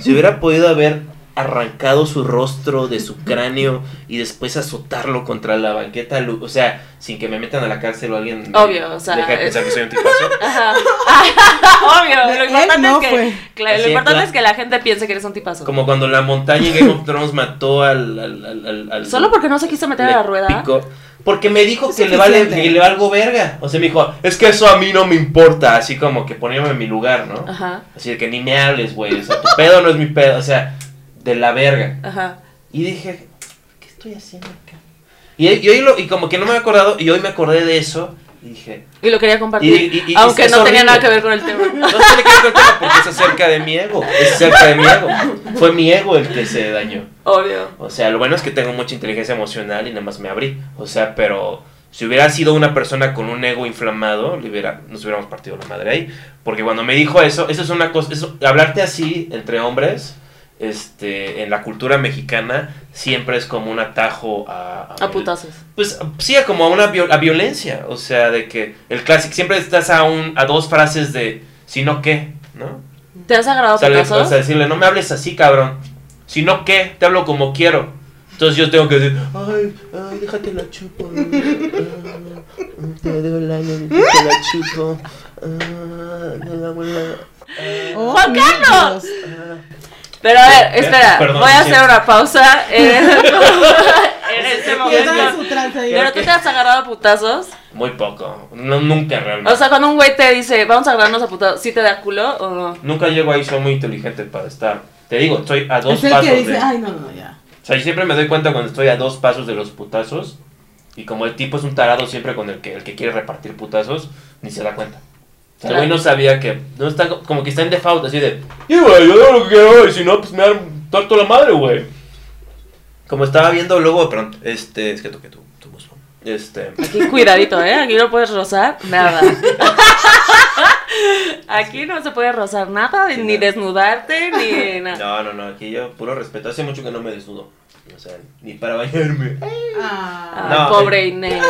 si hubiera podido haber arrancado su rostro de su cráneo y después azotarlo contra la banqueta, o sea, sin que me metan a la cárcel o alguien me Obvio, o sea, deje de pensar que soy un tipazo. Ajá. Obvio, lo él importante, no es, que, claro, lo importante es que la gente piense que eres un tipazo. Como cuando la montaña en Game of Thrones mató al... al, al, al- al- Solo porque no se quiso meter a la rueda. picó. Porque me dijo Es que le vale que le valgo verga. O sea, me dijo, es que eso a mí no me importa. Así como que poniéndome en mi lugar, ¿no? Ajá, Así de que ni me hables, güey. O sea, tu pedo no es mi pedo. O sea, de la verga. ajá. Y dije, ¿qué estoy haciendo acá? Y, y hoy lo- y como que no me había acordado, y hoy me acordé de eso, y dije, Y lo quería compartir. Y- y- y aunque no tenía nada que ver con el tema. no tiene que ver con el tema porque es acerca de mi ego, es acerca de mi ego. Fue mi ego el que se dañó. Obvio. O sea, lo bueno es que tengo mucha inteligencia emocional y nada más me abrí. O sea, pero si hubiera sido una persona con un ego inflamado, hubiera, nos hubiéramos partido la madre ahí. Porque cuando me dijo eso, eso es una cosa, eso, hablarte así entre hombres, este, en la cultura mexicana, siempre es como un atajo a... A putazos. Pues sí, a como a una viol- a violencia. O sea, de que el clásico, siempre estás a, un, a dos frases de, si no qué, ¿no? ¿Te has agarrado O sea, le- o sea, decirle, no me hables así, cabrón. Si no, ¿qué? Te hablo como quiero. Entonces yo tengo que decir, ay, ay, déjate la chupo. te doy el año, te la chupo. ah, damos la- Oh, ah". Pero a ver, Eh, espera, perdón, voy a hacer una pausa en, en este momento. Pero tú te has agarrado a putazos. Muy poco, no, nunca realmente. O sea, cuando un güey te dice, vamos a agarrarnos a putazos, ¿sí te da culo o no? nunca llego ahí, soy muy inteligente para estar. Te digo, estoy a dos es el pasos que dice, de... ay, no, no, ya. O sea, yo siempre me doy cuenta cuando estoy a dos pasos de los putazos. Y como el tipo es un tarado siempre con el que, el que quiere repartir putazos, ni se da cuenta. O sea, el güey no sabía que. No está, como que está en default, así de. Y güey, yo hago lo que quiero, y si no, pues me da torto la madre, güey. Como estaba viendo luego de pronto. Este, es que toqué tu, tu voz. Este. Aquí cuidadito, ¿eh? Aquí no puedes rozar nada. Aquí no se puede rozar nada, Sí, ni no. desnudarte, ni nada. No, no, no, aquí yo puro respeto. Hace mucho que no me desnudo. O sea, ni para bañarme. Ah, Ay, No, pobre eh. Inés.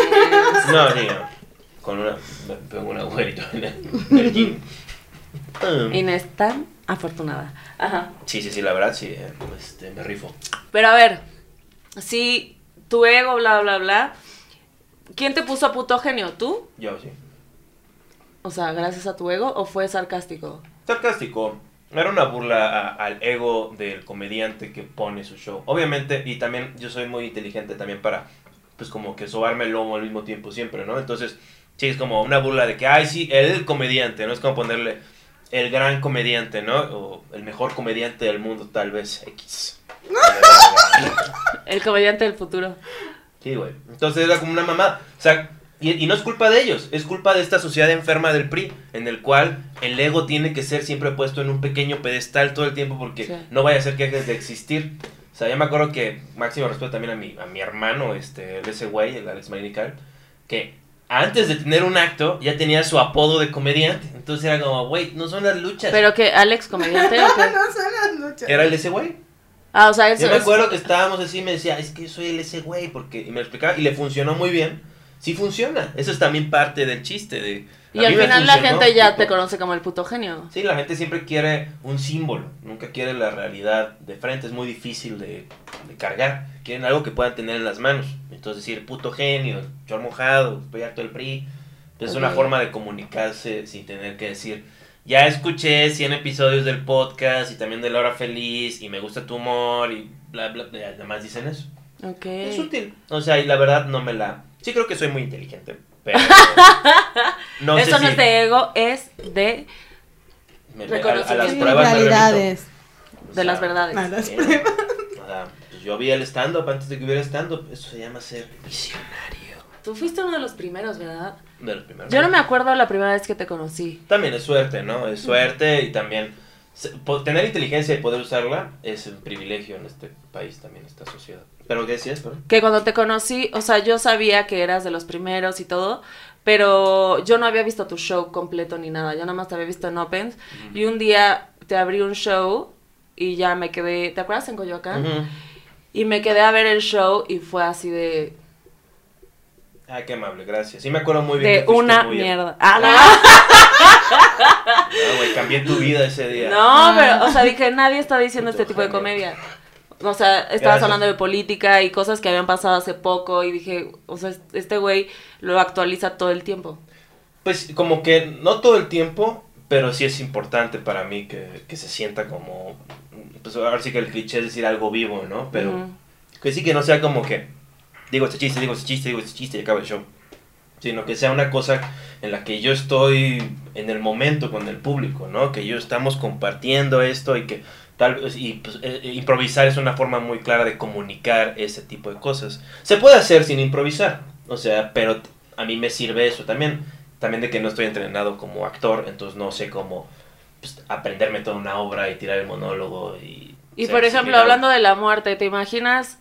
No, ni no. Con una. Me pego un agujerito en el, en el gym. Ah. Inés tan afortunada. Ajá. Sí, sí, sí, la verdad, sí. eh, Este, me rifo. Pero a ver, si tu ego, bla, bla, bla, ¿quién te puso a puto genio? ¿Tú? Yo, sí. O sea, gracias a tu ego o fue sarcástico? Sarcástico. Era una burla a- al ego del comediante que pone su show. Obviamente, y también yo soy muy inteligente también para, pues como que sobarme el lomo al mismo tiempo siempre, ¿no? Entonces, sí, es como una burla de que, ay, sí, el comediante, ¿no? Es como ponerle el gran comediante, ¿no? O el mejor comediante del mundo, tal vez, X. El comediante del futuro. Sí, güey. Entonces era como una mamá. O sea, y, y no es culpa de ellos, es culpa de esta sociedad enferma del PRI, en el cual el ego tiene que ser siempre puesto en un pequeño pedestal todo el tiempo porque Sí. no vaya a ser que dejes de existir. O sea, yo me acuerdo que, máximo respeto también a mi, a mi hermano, este, el ese güey, el Alex Marinical, que antes de tener un acto ya tenía su apodo de comediante. Entonces era como, güey, no son las luchas. ¿Pero que Alex, comediante o qué? no son las luchas. Era el ese güey. Ah, o sea, eso Yo me es... acuerdo que estábamos así y me decía, es que yo soy el ese güey, porque, y me lo explicaba, y le funcionó muy bien. Sí funciona, eso es también parte del chiste de... Y al final la gente ya te conoce como el puto genio. Sí, la gente siempre quiere un símbolo, nunca quiere la realidad de frente, es muy difícil de, de cargar, quieren algo que puedan tener en las manos. Entonces decir, puto genio, chor mojado, estoy harto del PRI, es una forma de comunicarse sin tener que decir, ya escuché 100 episodios del podcast y también de La Hora Feliz y me gusta tu humor y bla, bla, bla, además dicen eso. Ok. Es útil. O sea, y la verdad no me la... Sí creo que soy muy inteligente, pero... No Eso sé no si es de ego, es de, me- me- a, a las reconocimiento. Me realidades. De las verdades. O sea, pues yo vi el stand-up antes de que hubiera stand-up. Eso se llama ser visionario. Tú fuiste uno de los primeros, ¿verdad? De los primeros. Yo no me acuerdo la primera vez que te conocí. También es suerte, ¿no? Es suerte y también... Tener inteligencia y poder usarla es un privilegio en este país también, esta sociedad. ¿Pero qué decías, perdón? Que cuando te conocí, o sea, yo sabía que eras de los primeros y todo, pero yo no había visto tu show completo ni nada. Yo nada más te había visto en Opens. Y un día te abrí un show y ya me quedé. ¿Te acuerdas en Coyoacán? Ujú. Y me quedé a ver el show y fue así de. Ah, qué amable, gracias. Sí me acuerdo muy bien. de que una muy- mierda. Ah, No, güey, cambié tu vida ese día. no. No, pero, o sea, dije, nadie está diciendo este tipo de comedia. O sea, estabas Gracias. hablando de política y cosas que habían pasado hace poco y dije, o sea, este güey lo actualiza todo el tiempo. Pues como que no todo el tiempo, pero sí es importante para mí que, que se sienta como... Pues ahora sí que el cliché es decir algo vivo, ¿no? Pero que sí que no sea como que digo este chiste, digo este chiste, digo este chiste y acaba el show. Sino que sea una cosa en la que yo estoy en el momento con el público, ¿no? Que yo estamos compartiendo esto y que tal vez... Y pues, eh, eh, improvisar es una forma muy clara de comunicar ese tipo de cosas. Se puede hacer sin improvisar, o sea, pero a mí me sirve eso también. También de que no estoy entrenado como actor, entonces no sé cómo pues, aprenderme toda una obra y tirar el monólogo y... Y por ejemplo, hablando de la muerte, ¿te imaginas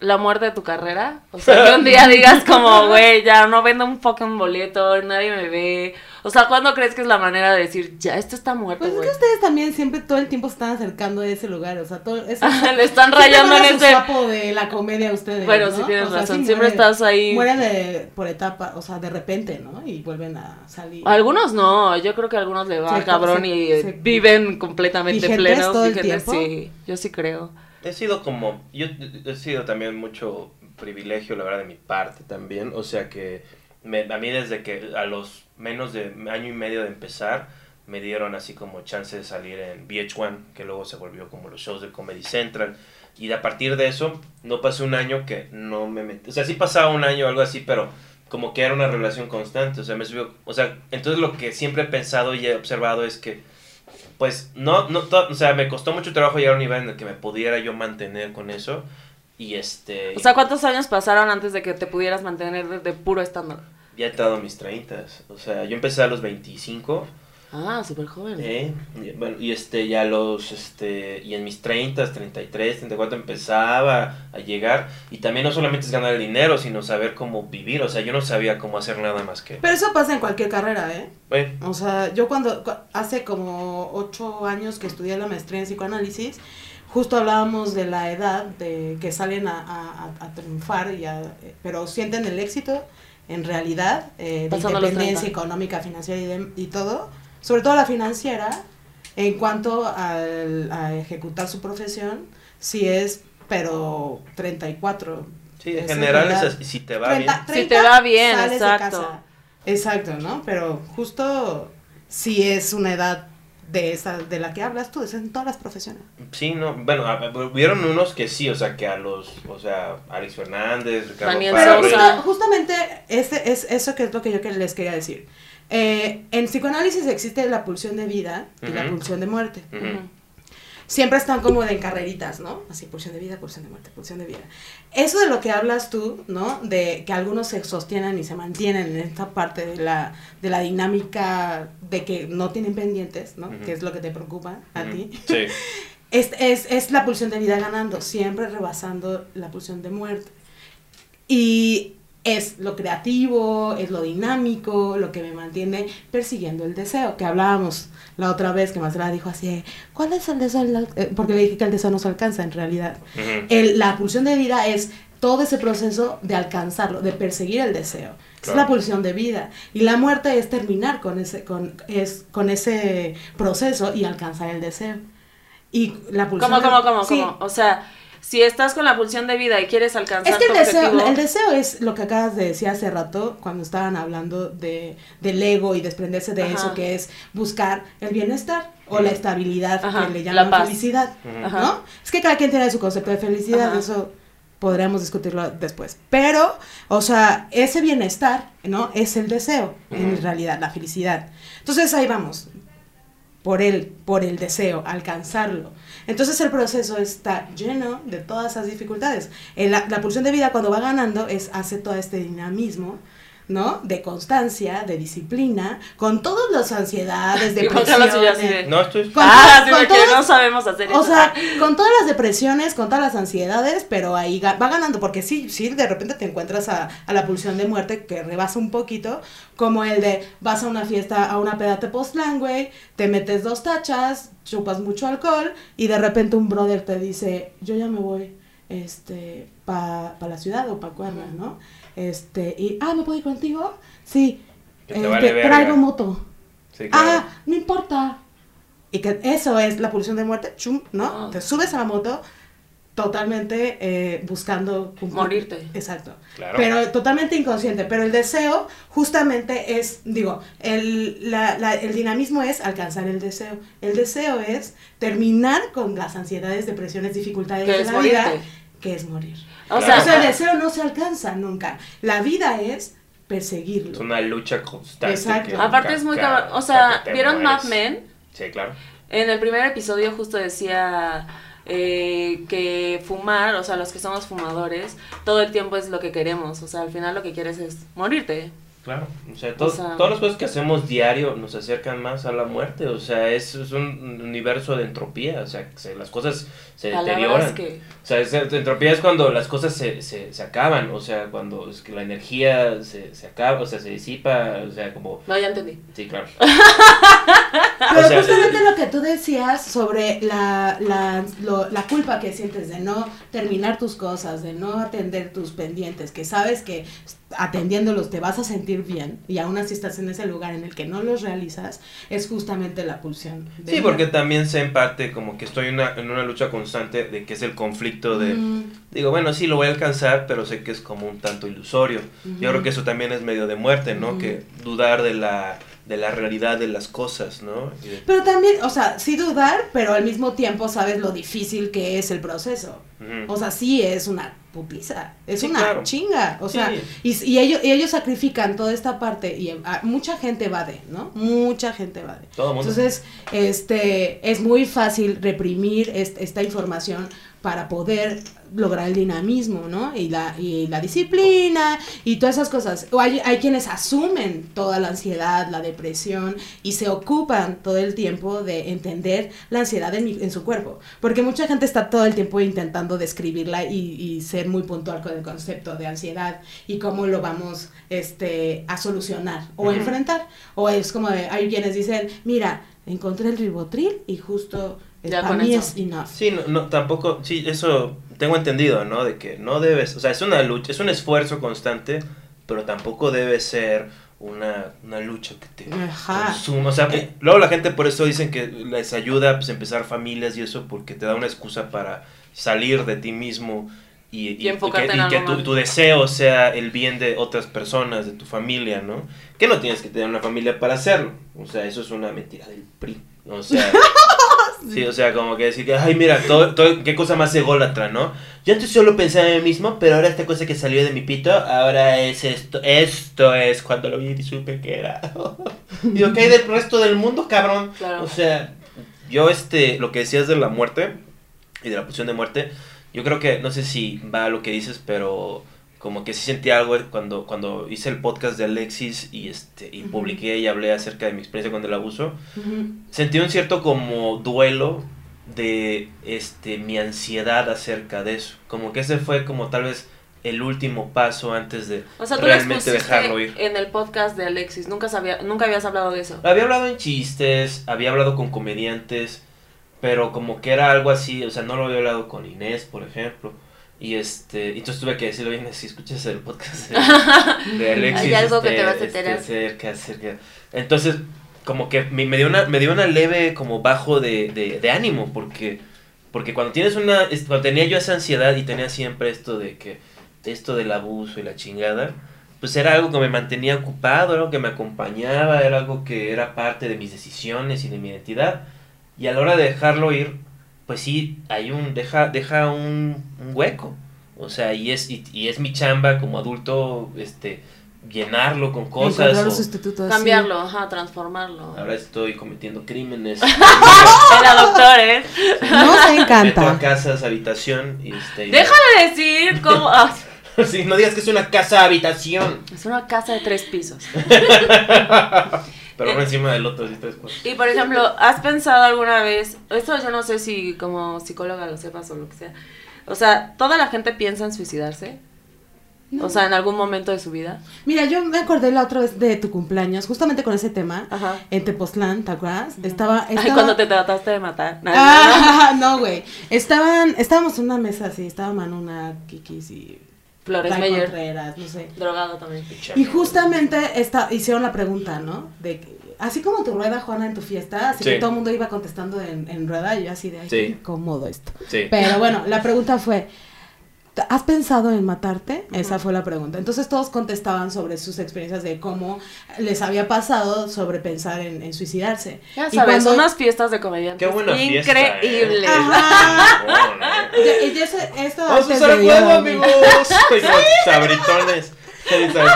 la muerte de tu carrera? O sea, que un día digas como, güey, ya no vendo un fucking boleto, nadie me ve. O sea, ¿cuándo crees que es la manera de decir, ya, esto está muerto, Pues es que ustedes también siempre todo el tiempo se están acercando a ese lugar, o sea, todo eso. Le están rayando en ese... sapo de la comedia ustedes. Bueno, ¿no? sí tienes O sea, razón, sí siempre estás ahí... Mueren de, por etapa, o sea, de repente, ¿no? Y vuelven a salir. Algunos no, yo creo que a algunos le va Sí, cabrón y viven completamente ¿Vigentes plenos. todo el tiempo? Sí, yo sí creo. he sido como, yo he sido también mucho privilegio, la verdad, de mi parte también. O sea que me- a mí desde que a los menos de año y medio de empezar, me dieron así como chance de salir en VH1, que luego se volvió como los shows de Comedy Central. Y a partir de eso, no pasó un año que no me metí. O sea, sí pasaba un año o algo así, pero como que era una relación constante. O sea, me subió. O sea, entonces lo que siempre he pensado y he observado es que pues no, no, to- o sea, me costó mucho trabajo llegar a un nivel en el que me pudiera yo mantener con eso. Y este, O sea, ¿cuántos años pasaron antes de que te pudieras mantener de puro estándar? Ya he entrado a mis 30. O sea, yo empecé a los 25. Ah, súper joven. ¿eh? Y, bueno, y este, ya los, este, y en mis 30, 33, 34 empezaba a llegar. Y también no solamente es ganar el dinero, sino saber cómo vivir. O sea, yo no sabía cómo hacer nada más que... Pero eso pasa en cualquier carrera, ¿eh? Bueno, O sea, yo cuando, cu- hace como ocho años que estudié la maestría en psicoanálisis, justo hablábamos de la edad de que salen a, a- a- a triunfar, y a- eh, pero sienten el éxito en realidad, eh, de independencia 30. económica, financiera y, de- y todo, sobre todo la financiera, en cuanto al- a ejecutar su profesión, si es, pero 34. sí, en general es realidad. si te va bien. 30, Si te va bien, sales de exacto. casa. Exacto, ¿no? Pero justo si es una edad de esa de la que hablas tú, es en todas las profesiones. Sí, no, bueno, a- a- hubieron unos que sí, o sea, que a los, o sea, Alex Fernández, Ricardo Daniel Pero justamente ese, es eso que es lo que yo que les quería decir. Eh, en psicoanálisis existe la pulsión de vida y la pulsión de muerte. Siempre están como de en carreritas, ¿no? Así, pulsión de vida, pulsión de muerte, pulsión de vida. Eso de lo que hablas tú, ¿no? De que algunos se sostienen y se mantienen en esta parte de la, de la dinámica de que no tienen pendientes, ¿no? Ujú. Que es lo que te preocupa a Ujú. ti. Sí. Es, es, es la pulsión de vida ganando, siempre rebasando la pulsión de muerte. Y es lo creativo, es lo dinámico, lo que me mantiene persiguiendo el deseo, que hablábamos la otra vez, que Marcela dijo así, ¿cuál es el deseo? Porque le dije que el deseo no se alcanza en realidad. El- la pulsión de vida es todo ese proceso de alcanzarlo, de perseguir el deseo. Es la pulsión de vida. Y la muerte es terminar con ese, con, es, con ese proceso y alcanzar el deseo. Y la pulsión ¿Cómo, de- cómo, cómo, sí. cómo? O sea, si estás con la pulsión de vida y quieres alcanzar Es que el tu deseo, objetivo, el deseo es lo que acabas de decir hace rato cuando estaban hablando de, del ego y desprenderse de Ajá. eso que es buscar el bienestar o la estabilidad Ajá, que le la llaman felicidad. Ajá. ¿no? Es que cada quien tiene su concepto de felicidad, Ajá. eso podríamos discutirlo después. Pero, o sea, ese bienestar, ¿no? Es el deseo, en realidad, la felicidad. Entonces ahí vamos, por el, por el deseo, alcanzarlo. Entonces el proceso está lleno de todas esas dificultades. La, la pulsión de vida cuando va ganando es hace todo este dinamismo, ¿no? De constancia, de disciplina, con todas las ansiedades, Y sí, ya así de- depresiones. No, estoy... Con ah, sí, con de que todas- no sabemos hacer eso. O sea, con todas las depresiones, con todas las ansiedades, pero ahí ga- va ganando, porque sí, sí, de repente te encuentras a, a la pulsión de muerte que rebasa un poquito, como el de vas a una fiesta, a una pedate postlan, güey, te metes dos tachas, chupas mucho alcohol, y de repente un brother te dice, yo ya me voy, este, pa, pa la ciudad o pa Cuerna. ¿no? Este, y, ah, ¿me puedo ir contigo? Sí, Que te este, vale traigo moto. Sí, claro. Ah, no importa. Y que eso es la pulsión de muerte, chum, ¿no? Te subes a la moto totalmente eh, buscando cumplir- Morirte. Exacto. Claro. Pero totalmente inconsciente. Pero el deseo justamente es, digo, el, la- la- el dinamismo es alcanzar el deseo. El deseo es terminar con las ansiedades, depresiones, dificultades Que de la vida. Que es morir. O Claro. O sea, el sea, deseo no se alcanza nunca. La vida es perseguirlo. Es una lucha constante. Exacto. aparte es muy cabrón. O sea, ¿vieron Mad. Men? Sí, claro. En el primer episodio justo decía eh, que fumar, o sea, los que somos fumadores, todo el tiempo es lo que queremos. O sea, al final lo que quieres es morirte. Claro, o sea, to- O sea- todas las cosas que hacemos diario nos acercan más a la muerte, o sea, es, es un universo de entropía, o sea, que se- las cosas se deterioran. que... O sea, es- entropía es cuando las cosas se, se, se acaban, o sea, cuando es que la energía se, se acaba, o sea, se disipa, o sea, como... No, ya entendí. Sí, claro. Pero O sea- justamente lo que tú decías decías sobre la, la, lo- la culpa que sientes de no terminar tus cosas, de no atender tus pendientes, que sabes que atendiéndolos te vas a sentir bien y aún así estás en ese lugar en el que no los realizas, es justamente la pulsión. de Sí, porque también sé en parte como que estoy en una, en una lucha constante de que es el conflicto de... Mm, Digo, bueno, sí, lo voy a alcanzar, pero sé que es como un tanto ilusorio. Yo creo que eso también es medio de muerte, ¿no? Que dudar de la, de la realidad de las cosas, ¿no? De- Pero también, o sea, sí dudar, pero al mismo tiempo sabes lo difícil que es el proceso. O sea, sí es una putiza, es Sí, una claro. chinga. O Sí. sea, y, y ellos, y ellos sacrifican toda esta parte y ah, mucha gente evade, ¿no? Mucha gente evade. Todo el mundo. Entonces, este, es muy fácil reprimir est- esta información para poder lograr el dinamismo, ¿no? Y la, y la disciplina y todas esas cosas. O hay, hay quienes asumen toda la ansiedad, la depresión y se ocupan todo el tiempo de entender la ansiedad en, en su cuerpo. Porque mucha gente está todo el tiempo intentando describirla y, y ser muy puntual con el concepto de ansiedad y cómo lo vamos este, a solucionar o Ujú. enfrentar. O es como, de- hay quienes dicen, mira, encontré el ribotril y justo Ya para con mí eso. es enough. Sí, no, no, tampoco, sí, eso tengo entendido, ¿no? De que no debes, o sea, es una lucha, es un esfuerzo constante, pero tampoco debe ser una, una lucha que te Ajá. consuma. O sea, Eh. luego la gente por eso dicen que les ayuda pues, empezar familias y eso, porque te da una excusa para salir de ti mismo y, Y enfocarte que, en y que algo tu, tu deseo sea el bien de otras personas, de tu familia, ¿no? Que no tienes que tener una familia para hacerlo. O sea, eso es una mentira del PRI. O sea, sí, o sea, como que decir que, ay, mira, todo, todo- qué cosa más ególatra, ¿no? Yo antes solo pensaba en mí mismo, pero ahora esta cosa que salió de mi pito, ahora es esto. Esto es cuando lo vi y supe que era. y lo que hay del resto del mundo, cabrón. Claro. O sea, yo, este, lo que decías de la muerte y de la pulsión de muerte, yo creo que, no sé si va a lo que dices, pero como que sí sentí algo cuando, cuando hice el podcast de Alexis y, este, y publiqué y hablé acerca de mi experiencia con el abuso. Sentí un cierto como duelo de este mi ansiedad acerca de eso. Como que ese fue como tal vez el último paso antes de O sea, tú lo realmente dejarlo ir. en el podcast de Alexis. Nunca sabía, nunca habías hablado de eso. Había hablado en chistes, había hablado con comediantes, pero como que era algo así, o sea, no lo había hablado con Inés, por ejemplo. Y este, y entonces tuve que decirlo, oye, si escuchas el podcast de, de Alexis. Hay algo que este, te vas a este, enterar. cerca. Entonces, como que me, me dio una, me dio una leve como bajo de, de, de ánimo, porque, porque cuando tienes una, cuando tenía yo esa ansiedad y tenía siempre esto de que, esto del abuso y la chingada, pues era algo que me mantenía ocupado, era algo que me acompañaba, era algo que era parte de mis decisiones y de mi identidad. Y a la hora de dejarlo ir, pues sí, hay un, deja, deja un, un hueco. O sea, y es, y, y es mi chamba como adulto, este, llenarlo con cosas. O- los sustitutos. Cambiarlo, ajá, transformarlo. ahora estoy cometiendo crímenes. Era doctor, ¿eh? sí. Nos Meto a encanta. casas, habitación y este. y- Deja de decir cómo... ah, Sí, no digas que es una casa habitación. es una casa de tres pisos. Pero uno encima del otro, así tres cosas. Y por ejemplo, ¿has pensado alguna vez, esto yo no sé si como psicóloga lo sepas o lo que sea, o sea, ¿toda la gente piensa en suicidarse? O sea, en algún momento de su vida. Mira, yo me acordé la otra vez de tu cumpleaños, justamente con ese tema, Ajá. en Tepoztlán, ¿te acuerdas? Estaba, Ay, estaba... cuando te trataste de matar. No, no, no. Ah, no, güey. Estaban, estábamos en una mesa así, estaba Manuna, Kikis y Flores. Contreras, no sé. Drogado también. Y justamente esta, hicieron la pregunta, ¿no? De que- así como tu rueda, Juana, en tu fiesta, así Sí. que todo el mundo iba contestando en, en rueda, y yo así de, ay, Sí. qué incómodo esto. Sí. Pero bueno, la pregunta fue, ¿has pensado en matarte? Esa fue la pregunta. Entonces todos contestaban sobre sus experiencias de cómo les había pasado sobre pensar en, en suicidarse. Ya Y sabes, cuando- unas fiestas de comediantes Qué buena fiesta. ¿eh? increíbles. ¿eh? Vamos a usar huevo, amigos. Sabritones.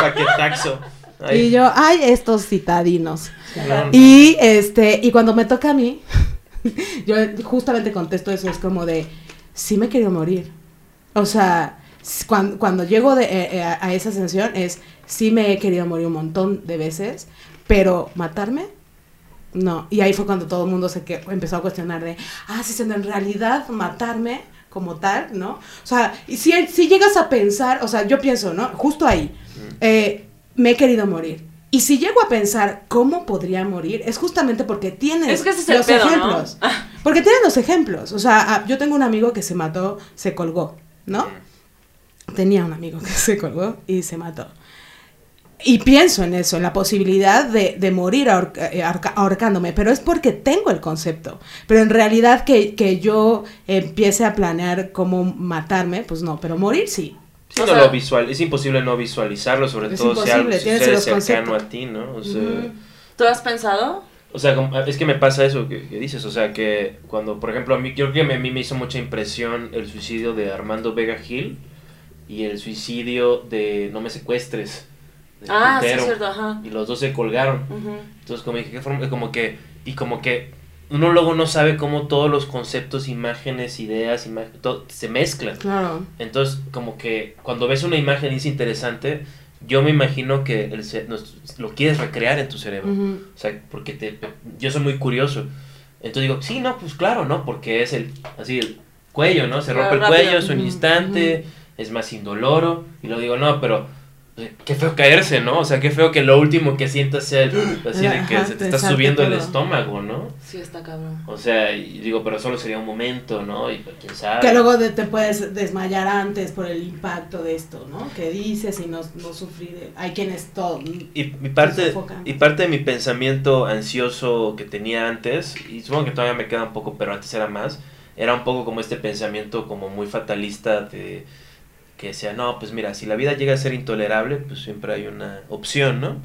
Paquetaxo. Ay, Y yo, ay, estos citadinos. claro. Y este, y cuando me toca a mí, yo justamente contesto eso, es como de, sí me he querido morir. O sea, cuando, cuando llego de, eh, eh, a, a esa sensación es, sí me he querido morir un montón de veces, pero matarme, no. Y ahí fue cuando todo el mundo se que, empezó a cuestionar de, ah, sí, en realidad matarme como tal, ¿no? O sea, y si, si llegas a pensar, o sea, yo pienso, ¿no? Justo ahí, eh, me he querido morir. Y si llego a pensar cómo podría morir, es justamente porque tienes Es que ese es el los pedo, ¿no? ejemplos. Porque tienen los ejemplos. O sea, ah, yo tengo un amigo que se mató, se colgó, ¿no? Tenía un amigo que se colgó y se mató. Y pienso en eso, en la posibilidad de, de morir ahorca- eh, ahorca- ahorcándome, pero es porque tengo el concepto. Pero en realidad que, que yo empiece a planear cómo matarme, pues no, pero morir sí. Sí, no sea- lo visual, es imposible no visualizarlo, sobre todo si algo los cercano conceptos. a ti, ¿no? O sea. ¿Tú has pensado? O sea, es que me pasa eso que, que dices, o sea, que cuando, por ejemplo, a mí, yo creo que a mí me hizo mucha impresión el suicidio de Armando Vega Gil y el suicidio de No me secuestres. del Ah, sí, tuitero. es cierto, ajá. Y los dos se colgaron. Entonces, como dije, ¿qué forma? Como que, y como que uno luego no sabe cómo todos los conceptos, imágenes, ideas, ima- todo, se mezclan. Claro. Entonces, como que cuando ves una imagen y es interesante, yo me imagino que el lo quieres recrear en tu cerebro. O sea, porque te, yo soy muy curioso. Entonces digo, sí, no, pues claro, ¿no? Porque es el, así, el cuello, ¿no? Se rompe el Rápido. cuello, es un instante, es más indoloro. Y luego digo, no, pero qué feo caerse, ¿no? O sea, qué feo que lo último que sientas sea el, así de que Ajá, se te está subiendo el estómago, ¿no? Sí, está cabrón. O sea, y digo, pero solo sería un momento, ¿no? Y pues, quién sabe. Que luego de- te puedes desmayar antes por el impacto de esto, ¿no? Que dices y no, no sufrir. de- Hay quienes todo. Y mi parte, y parte de mi pensamiento ansioso que tenía antes, y supongo que todavía me queda un poco, pero antes era más, era un poco como este pensamiento como muy fatalista de que decía, no, pues mira, si la vida llega a ser intolerable, pues siempre hay una opción, ¿no?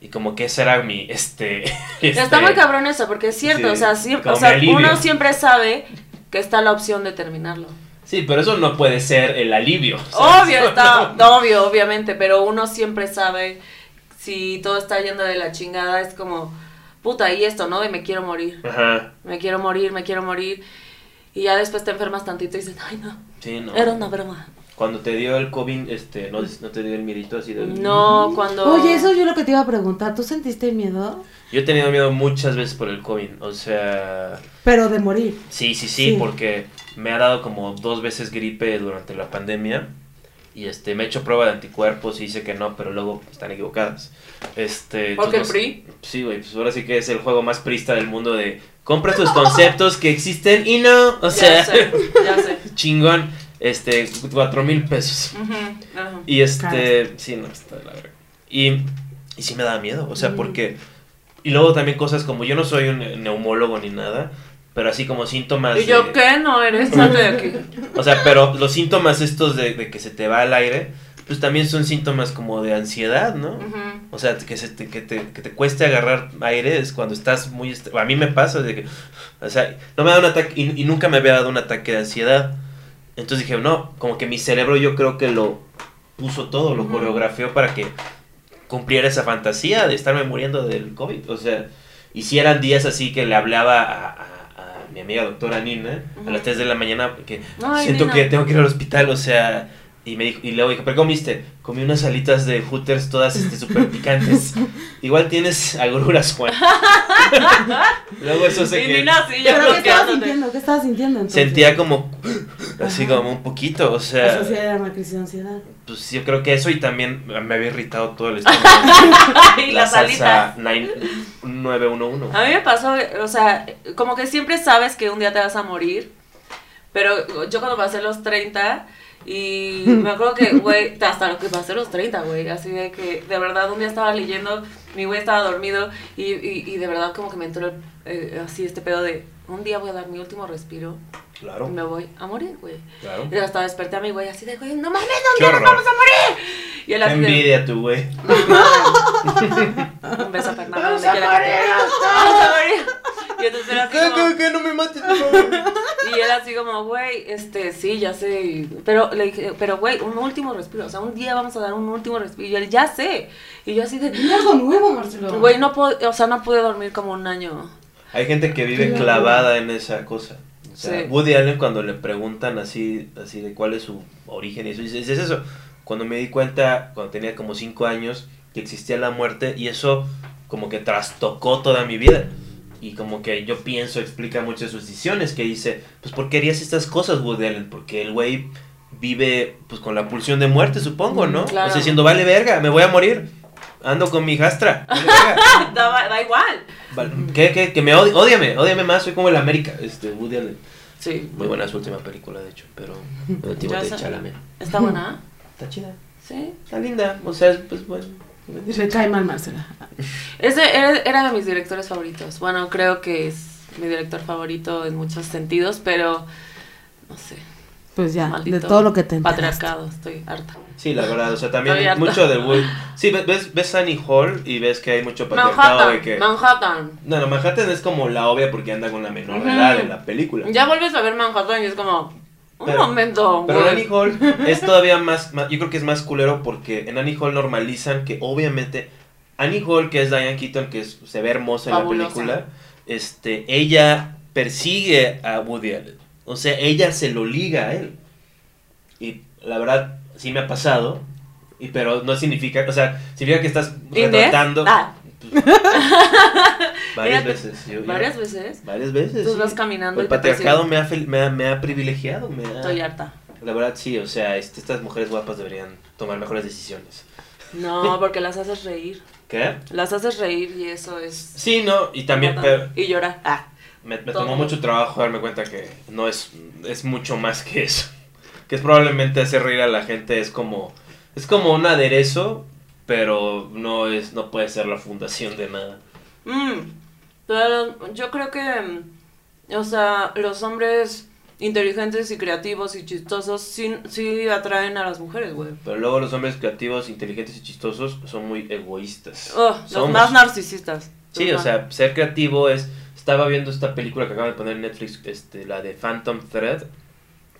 Y como que ese era mi, este... Está este- muy cabrón eso, porque es cierto, sí, o sea, o sea uno siempre sabe que está la opción de terminarlo. Sí, pero eso no puede ser el alivio. ¿sabes? Obvio, está, obvio, obviamente, pero uno siempre sabe si todo está yendo de la chingada, es como, puta, y esto, ¿no? De me quiero morir, Ajá, me quiero morir, me quiero morir. Y ya después te enfermas tantito y dices, ay, no, sí, no. era una broma. Cuando te dio el COVID, este, no, no te dio el mirito así de... No, cuando... Oye, eso yo lo que te iba a preguntar. ¿Tú sentiste miedo? Yo he tenido miedo muchas veces por el COVID, o sea... Pero de morir. Sí, sí, sí, Sí. porque me ha dado como dos veces gripe durante la pandemia y este me he hecho prueba de anticuerpos y dice que no, pero luego están equivocadas. Este, Porque PRI. Sí, güey, pues ahora sí que es el juego más prista del mundo de compra tus conceptos que existen y no, o sea, ya sé, ya sé. chingón, este, cuatro mil pesos. Y este, sí, no, está de la verga. Y, y sí me da miedo, o sea, Mm. porque... Y luego también cosas como, yo no soy un neumólogo ni nada, pero así como síntomas... ¿Y yo de- qué? No eres, de aquí. O sea, pero los síntomas estos de, de que se te va el aire, pues también son síntomas como de ansiedad, ¿no? O sea, que, se te, que, te, que te cueste agarrar aire es cuando estás muy... A mí me pasa de que... O sea, no me da un ataque... Y, y nunca me había dado un ataque de ansiedad. Entonces dije, no, como que mi cerebro yo creo que lo puso todo, lo coreografió para que cumpliera esa fantasía de estarme muriendo del COVID. O sea, y si eran días así que le hablaba a, a- a mi amiga doctora Nina a las 3 de la mañana que Ay, siento Nina. que tengo que ir al hospital, o sea, y me dijo, y luego dije, ¿pero qué comiste? Comí unas alitas de Hooters todas este súper picantes. Igual tienes agruras, Juan. luego eso Y que Nina, sí, ¿Pero qué estabas sintiendo? ¿Qué estabas sintiendo entonces? sentía como así como un poquito, o sea, Eso sí era una crisis de ansiedad. pues yo creo que eso y también me había irritado todo el estómago. Ay, la las salsa alitas. 9 911. A mí me pasó, o sea, como que siempre sabes que un día te vas a morir, pero yo cuando pasé los 30 y me acuerdo que, güey, hasta lo que pasé los 30, güey, así de que de verdad un día estaba leyendo, mi güey estaba dormido y, y, y de verdad como que me entró eh, así este pedo de, un día voy a dar mi último respiro Claro, y me voy a morir, güey. claro. Y hasta desperté a mi güey así de, güey, no mames, Qué ¿dónde nos horror. vamos a morir? Y él así de, envidia tu güey. un beso a donde quiera que esté. Vamos a morir. Y entonces era así como, qué? No me mates, por favor. Y él así como, güey, este, sí, ya sé. Pero le dije, pero güey, un último respiro. O sea, un día vamos a dar un último respiro. Y él, ya sé. Y yo así de, algo nuevo, Marcelo. güey, no puedo, o sea, no pude dormir como un año. Hay gente que vive clavada en esa cosa. O sea, Sí. Woody Allen cuando le preguntan así, así de cuál es su origen y eso, dice, es eso. Cuando me di cuenta, cuando tenía como cinco años, que existía la muerte y eso como que trastocó toda mi vida. Y como que yo pienso, explica muchas sus decisiones, que dice, pues ¿por qué harías estas cosas, Woody Allen? Porque el güey vive pues con la pulsión de muerte, supongo, ¿no? Claro. O sea, diciendo, vale verga, me voy a morir. ando con mi. Vale, verga. da, da igual. Vale, ¿Qué, qué? Que me odie, ódiame, ódiame más, soy como el América. Este, Woody Allen. Sí. Muy buena su última película, de hecho, pero. Chalamet. ¿Está buena? Está chida. Sí. Está linda, o sea, pues bueno. Se cae mal Marcela. Ese era, era de mis directores favoritos. Bueno, creo que es mi director favorito en muchos sentidos, pero no sé. Pues ya, Maldito de todo lo que te enteraste. Patriarcado, estoy harta. Sí, la verdad, o sea, también Estoy harta. mucho del Woody. Sí, ves, ves, Annie Hall y ves que hay mucho patriarcado Manhattan, de que. Manhattan. No, no, Manhattan es como la obvia porque anda con la menor de edad en la película. Ya vuelves a ver Manhattan y es como, un momento. Pero. Annie Hall es todavía más, más- yo creo que es más culero porque en Annie Hall normalizan que obviamente Annie Hall, que es Diane Keaton, que es- se ve hermosa en la película, este, ella persigue a Woody Allen. O sea, ella se lo liga a él. Y la verdad, sí me ha pasado. Y, pero no significa, o sea, significa que estás retratando Ah, varias veces. yo- varias veces. Varias veces. Tú sí. vas caminando El y te patriarcado me ha, me, ha, me ha privilegiado. Me ha- Estoy harta. la verdad sí, o sea, este, estas mujeres guapas deberían tomar mejores decisiones. No, porque las haces reír. ¿Qué? Las haces reír y eso es... Sí, no, y también pero Y llorar. Ah. me, me tomó mucho trabajo darme cuenta que no es, es mucho más que eso. Que es probablemente hacer reír a la gente, es como, es como un aderezo, pero no, es, no puede ser la fundación de nada. Mm, pero yo creo que, mm, o sea, los hombres inteligentes y creativos y chistosos sí, sí atraen a las mujeres, güey. Pero luego los hombres creativos, inteligentes y chistosos son muy egoístas. Oh, los más narcisistas. Sí, o sea, ser creativo es... Estaba viendo esta película que acaban de poner en Netflix, este, la de Phantom Thread,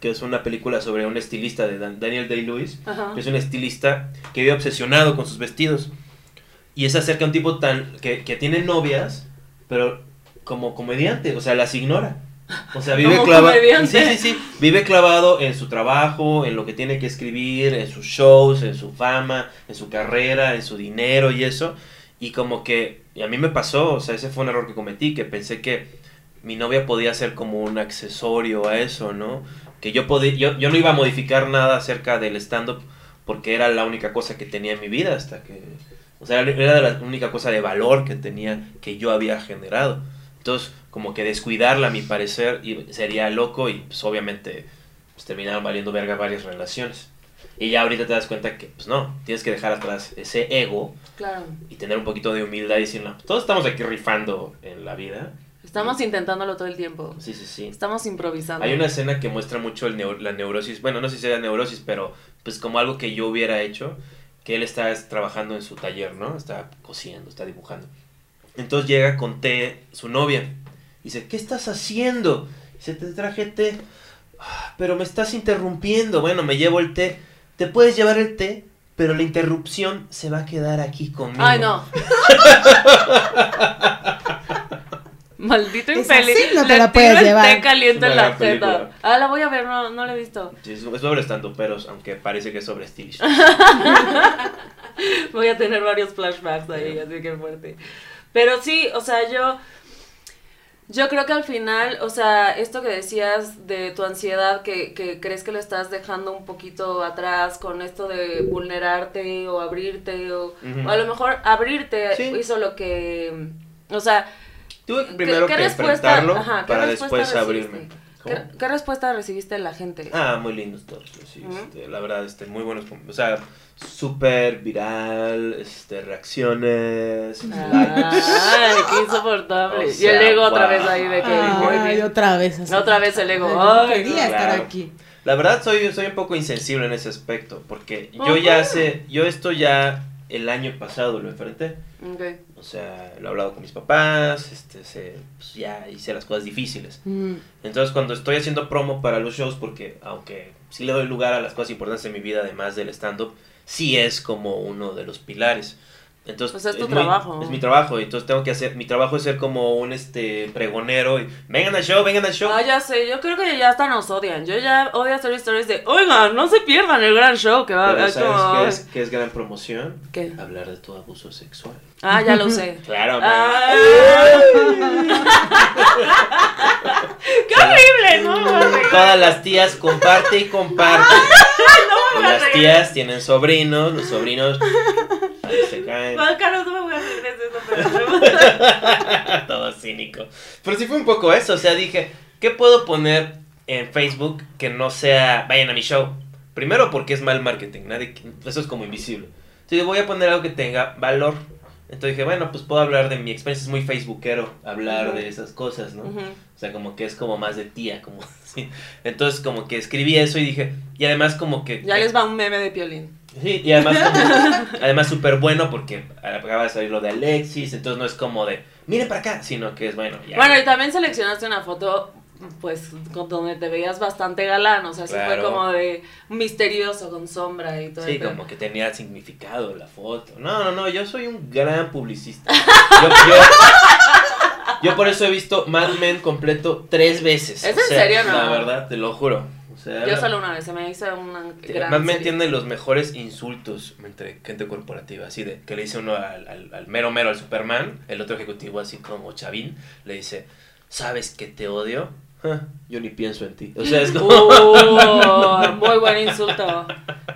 que es una película sobre un estilista de Dan- Daniel Day-Lewis, que es un estilista que vive obsesionado con sus vestidos. Y es acerca de un tipo tan que, que tiene novias, pero como comediante, o sea, las ignora. O sea, vive clavado. Sí, sí, sí. Vive clavado en su trabajo, en lo que tiene que escribir, en sus shows, en su fama, en su carrera, en su dinero y eso. Y como que, y a mí me pasó, o sea, ese fue un error que cometí, que pensé que mi novia podía ser como un accesorio a eso, ¿no? Que yo, podía, yo, yo no iba a modificar nada acerca del stand-up porque era la única cosa que tenía en mi vida hasta que... O sea, era la única cosa de valor que tenía, que yo había generado. Entonces, como que descuidarla, a mi parecer, y- sería loco y pues obviamente pues, terminaron valiendo verga varias relaciones. Y ya ahorita te das cuenta que, pues no, tienes que dejar atrás ese ego Claro. y tener un poquito de humildad y decir, no, todos estamos aquí rifando en la vida. Estamos intentándolo todo el tiempo. Sí, sí, sí. Estamos improvisando. Hay una escena que muestra mucho el neu- la neurosis, bueno, no sé si sea neurosis, pero pues como algo que yo hubiera hecho, que él está es, trabajando en su taller, ¿no? Está cosiendo, está dibujando. Entonces llega con té su novia. Dice, ¿qué estás haciendo? Dice, te traje té. "Ah, Pero me estás interrumpiendo. Bueno, me llevo el té. Te puedes llevar el té, pero la interrupción se va a quedar aquí conmigo. Ay, no. Maldito infeliz. así, no te la puedes llevar. caliente en la jeta. Ah, la voy a ver, no, no la he visto. Sí, es sobre estando peros, aunque parece que es sobre estilismo. Voy a tener varios flashbacks ahí, así que fuerte. Pero sí, o sea, yo. Yo creo que al final, o sea, esto que decías de tu ansiedad, que, que crees que lo estás dejando un poquito atrás con esto de vulnerarte o abrirte, o, o a lo mejor abrirte Sí. hizo lo que. O sea, Tuve que ¿qué- primero qué que enfrentarlo ajá, qué para después recibiste? abrirme. ¿qué, qué respuesta recibiste de la gente? Ah, muy lindos todos, sí, Ujú. este, la verdad, este, muy buenos, o sea, súper viral, este, reacciones, likes. Ay, qué insoportable. O y sea, el ego otra wow. vez ahí de que. Ay, muy bien. otra vez. así. Otra vez el ego. Ay, Ay, quería estar claro. aquí. La verdad soy, soy un poco insensible en ese aspecto, porque yo ya hace, yo esto ya el año pasado lo enfrenté, Ok. o sea, lo he hablado con mis papás, este, se- pues ya hice las cosas difíciles. Mm. Entonces, cuando estoy haciendo promo para los shows, porque aunque sí le doy lugar a las cosas importantes en mi vida, además del stand-up, sí es como uno de los pilares. Entonces, Pues es tu trabajo. Es mi trabajo, y entonces tengo que hacer, mi trabajo es ser como un este pregonero y vengan al show, vengan al show. Ah, ya sé, yo creo que ya hasta nos odian. Yo ya odio hacer stories de, oigan, no se pierdan el gran show que va a haber. ¿sabes qué es, qué es gran promoción? ¿Qué? Hablar de tu abuso sexual. Ah, ya lo sé. Claro. ¡Qué horrible! No, Todas las tías comparte y comparte. Y las tías tienen sobrinos, los sobrinos. Se caen. Juan Carlos, no me voy a reír de eso, pero... Todo cínico. Pero sí fue un poco eso, o sea, dije, ¿qué puedo poner en Facebook que no sea, vayan a mi show? Primero porque es mal marketing, nadie, eso es como invisible. Entonces voy a poner algo que tenga valor. Entonces dije, bueno, pues puedo hablar de mi experiencia, es muy facebookero hablar Ujú. de esas cosas, ¿no? Ujú. O sea, como que es como más de tía, como así. Entonces como que escribí eso y dije, y además como que... Ya les va un meme de Piolín. Sí, y además, como- además súper bueno porque acaba de salir lo de Alexis, entonces no es como de, miren para acá, sino que es bueno. Ya, Bueno, y también seleccionaste una foto, pues, con donde te veías bastante galán, o sea, sí fue Claro. como de misterioso, con sombra y todo Sí, el como que tenía significado la foto. No, no, no, yo soy un gran publicista. Yo, yo- yo por eso he visto Mad Men completo tres veces. ¿Es O en sea, serio, no? La verdad, te lo juro. Sea, Yo solo una vez, se me hizo una gran Men serie. tiene los mejores insultos entre gente corporativa, así de que le dice uno al, al- al mero mero, al Superman, el otro ejecutivo así como Chavín, le dice, ¿sabes que te odio? "Ja, yo ni pienso en ti. O sea, es como... Uh, muy buen insulto.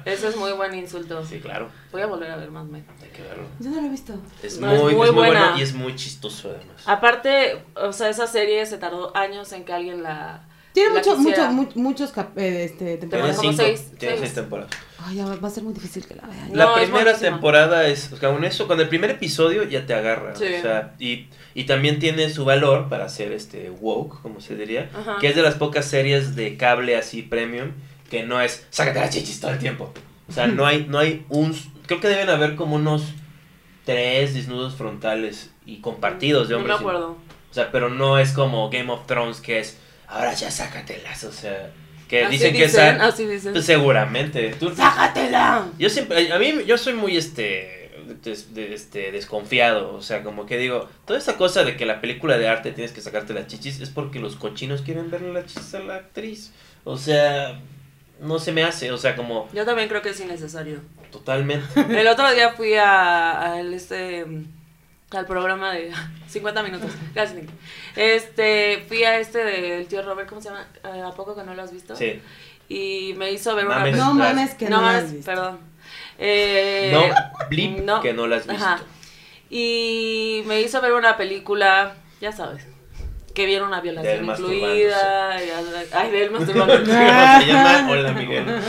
Ese es muy buen insulto. Sí, claro, Voy a volver a ver más Men. hay que verlo. Yo no lo he visto. Es, No, es muy, muy es muy buena. bueno y es muy chistoso además. Aparte, o sea, esa serie se tardó años en que alguien la. Tiene mucho, mucho, mu- muchos cap- eh, este, Tiene temporadas. como cinco, seis, tiene seis. seis temporadas. Ay, ya va va a ser muy difícil que la vean. No, La es primera buenísima. temporada es, o sea, con eso, con el primer episodio ya te agarra, Sí. o sea, y, y también tiene su valor para ser este woke, como se diría, Ajá. que es de las pocas series de cable así premium que no es sácate las chichis todo el tiempo. O sea, no hay, no hay un, creo que deben haber como unos tres desnudos frontales y compartidos de No me y- acuerdo. o sea, pero no es como Game of Thrones que es, ahora ya sácatelas, o sea, que Así dicen que esa, así dicen. pues seguramente. Tú, ¡Sácatela! yo siempre, a mí, yo soy muy, este, des- de- este, desconfiado, o sea, como que digo, toda esa cosa de que la película de arte tienes que sacarte las chichis es porque los cochinos quieren verle las chichis a la actriz, o sea, no se me hace, o sea, como Yo también creo que es innecesario. totalmente. El otro día fui a, a el, este al programa de 50 minutos. Gracias, Nick. Este, fui a este del tío Robert, ¿cómo se llama? Eh, ¿A poco que no lo has visto? Sí. Y me hizo ver Mames. una No mames que no no, mames, has visto. perdón. Eh, No, blip, no. que no la has visto. Ajá. Y me hizo ver una película, ya sabes, que viene una violación incluida. y- ay, de él masturbándose. ¿Cómo se llama? Hola Miguel.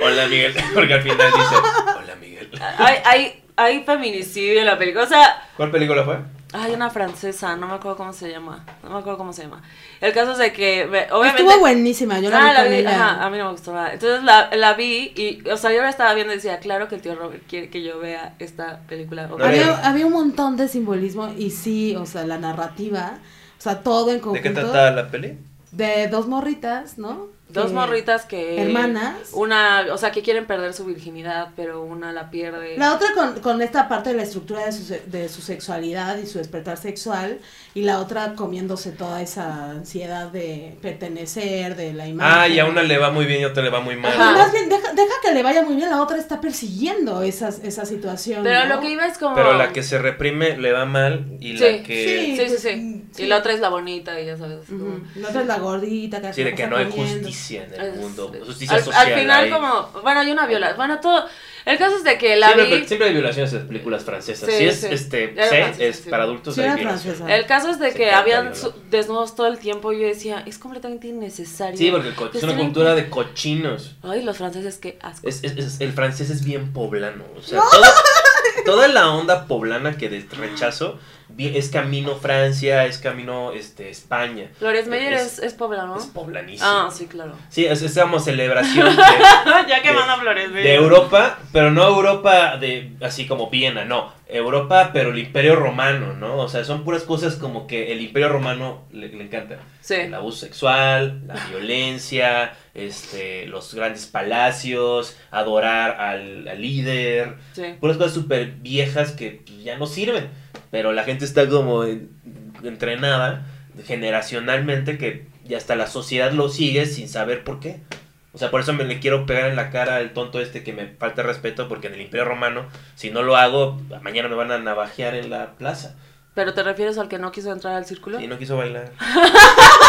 Hola Miguel, porque al final dice, hola Miguel. hay, hay, hay feminicidio en la película. O sea, ¿Cuál película fue? hay una francesa, no me acuerdo cómo se llama. No me acuerdo cómo se llama. El caso es de que, me- obviamente. Estuvo buenísima, yo la Ah, vi la vi, ajá, a mí no me gustó nada. Entonces la, la vi y, o sea, yo la estaba viendo y decía, claro que el tío Robert quiere que yo vea esta película. No, había, había un montón de simbolismo y sí, o sea, la narrativa, o sea, todo en ¿De conjunto. qué trataba la peli? De dos morritas, ¿no? Dos morritas que... hermanas. Una, o sea, que quieren perder su virginidad, pero una la pierde. La otra con, con esta parte de la estructura de su, se- de su sexualidad y su despertar sexual, y la otra comiéndose toda esa ansiedad de pertenecer, de la imagen. Ah, y a una le va muy bien y a otra le va muy mal. Ajá. Más bien, deja, deja que le vaya muy bien, la otra está persiguiendo esas, esa situación. Pero ¿no? lo que iba es como... Pero la que se reprime le va mal y Sí, la que... sí. Sí, sí, pues, sí. mm. Y la otra es la bonita y ya sabes. Ujú. como- La otra es la gordita que Sí, de que no hay comiendo. Justicia en el Es- mundo. Justicia al, social. al final hay- como... Bueno, hay una violación. Bueno, todo... El caso es de que la siempre, vi... siempre hay violaciones en las películas francesas. Sí, si es sí. este C, francesa, es sí. para adultos Sí, hay. El caso es de que habían desnudos todo el tiempo y yo decía, es completamente innecesario. Sí, porque co- es una cultura de cochinos. Ay, los franceses, qué asco. Es, es- es- el francés es bien poblano. O sea, toda, toda la onda poblana que de rechazo es camino Francia, es camino este, España. Flores Meyer es- es, es poblano. Es poblanísimo. Ah, sí, claro. Sí, es, es como celebración de, ya que manda Flores Meyer. de Europa, pero no Europa de así como Viena, no. Europa, pero el Imperio Romano, ¿no? O sea, son puras cosas como que el Imperio Romano le, le encanta. Sí. El abuso sexual, la violencia, este, los grandes palacios, adorar al, al líder, Sí. puras cosas súper viejas que ya no sirven. Pero la gente está como en- entrenada generacionalmente que ya hasta la sociedad lo sigue sin saber por qué. O sea, por eso me le quiero pegar en la cara al tonto este que me falta respeto porque en el Imperio Romano, si no lo hago, mañana me van a navajear en la plaza. Pero te refieres al que no quiso entrar al círculo. Y no quiso bailar.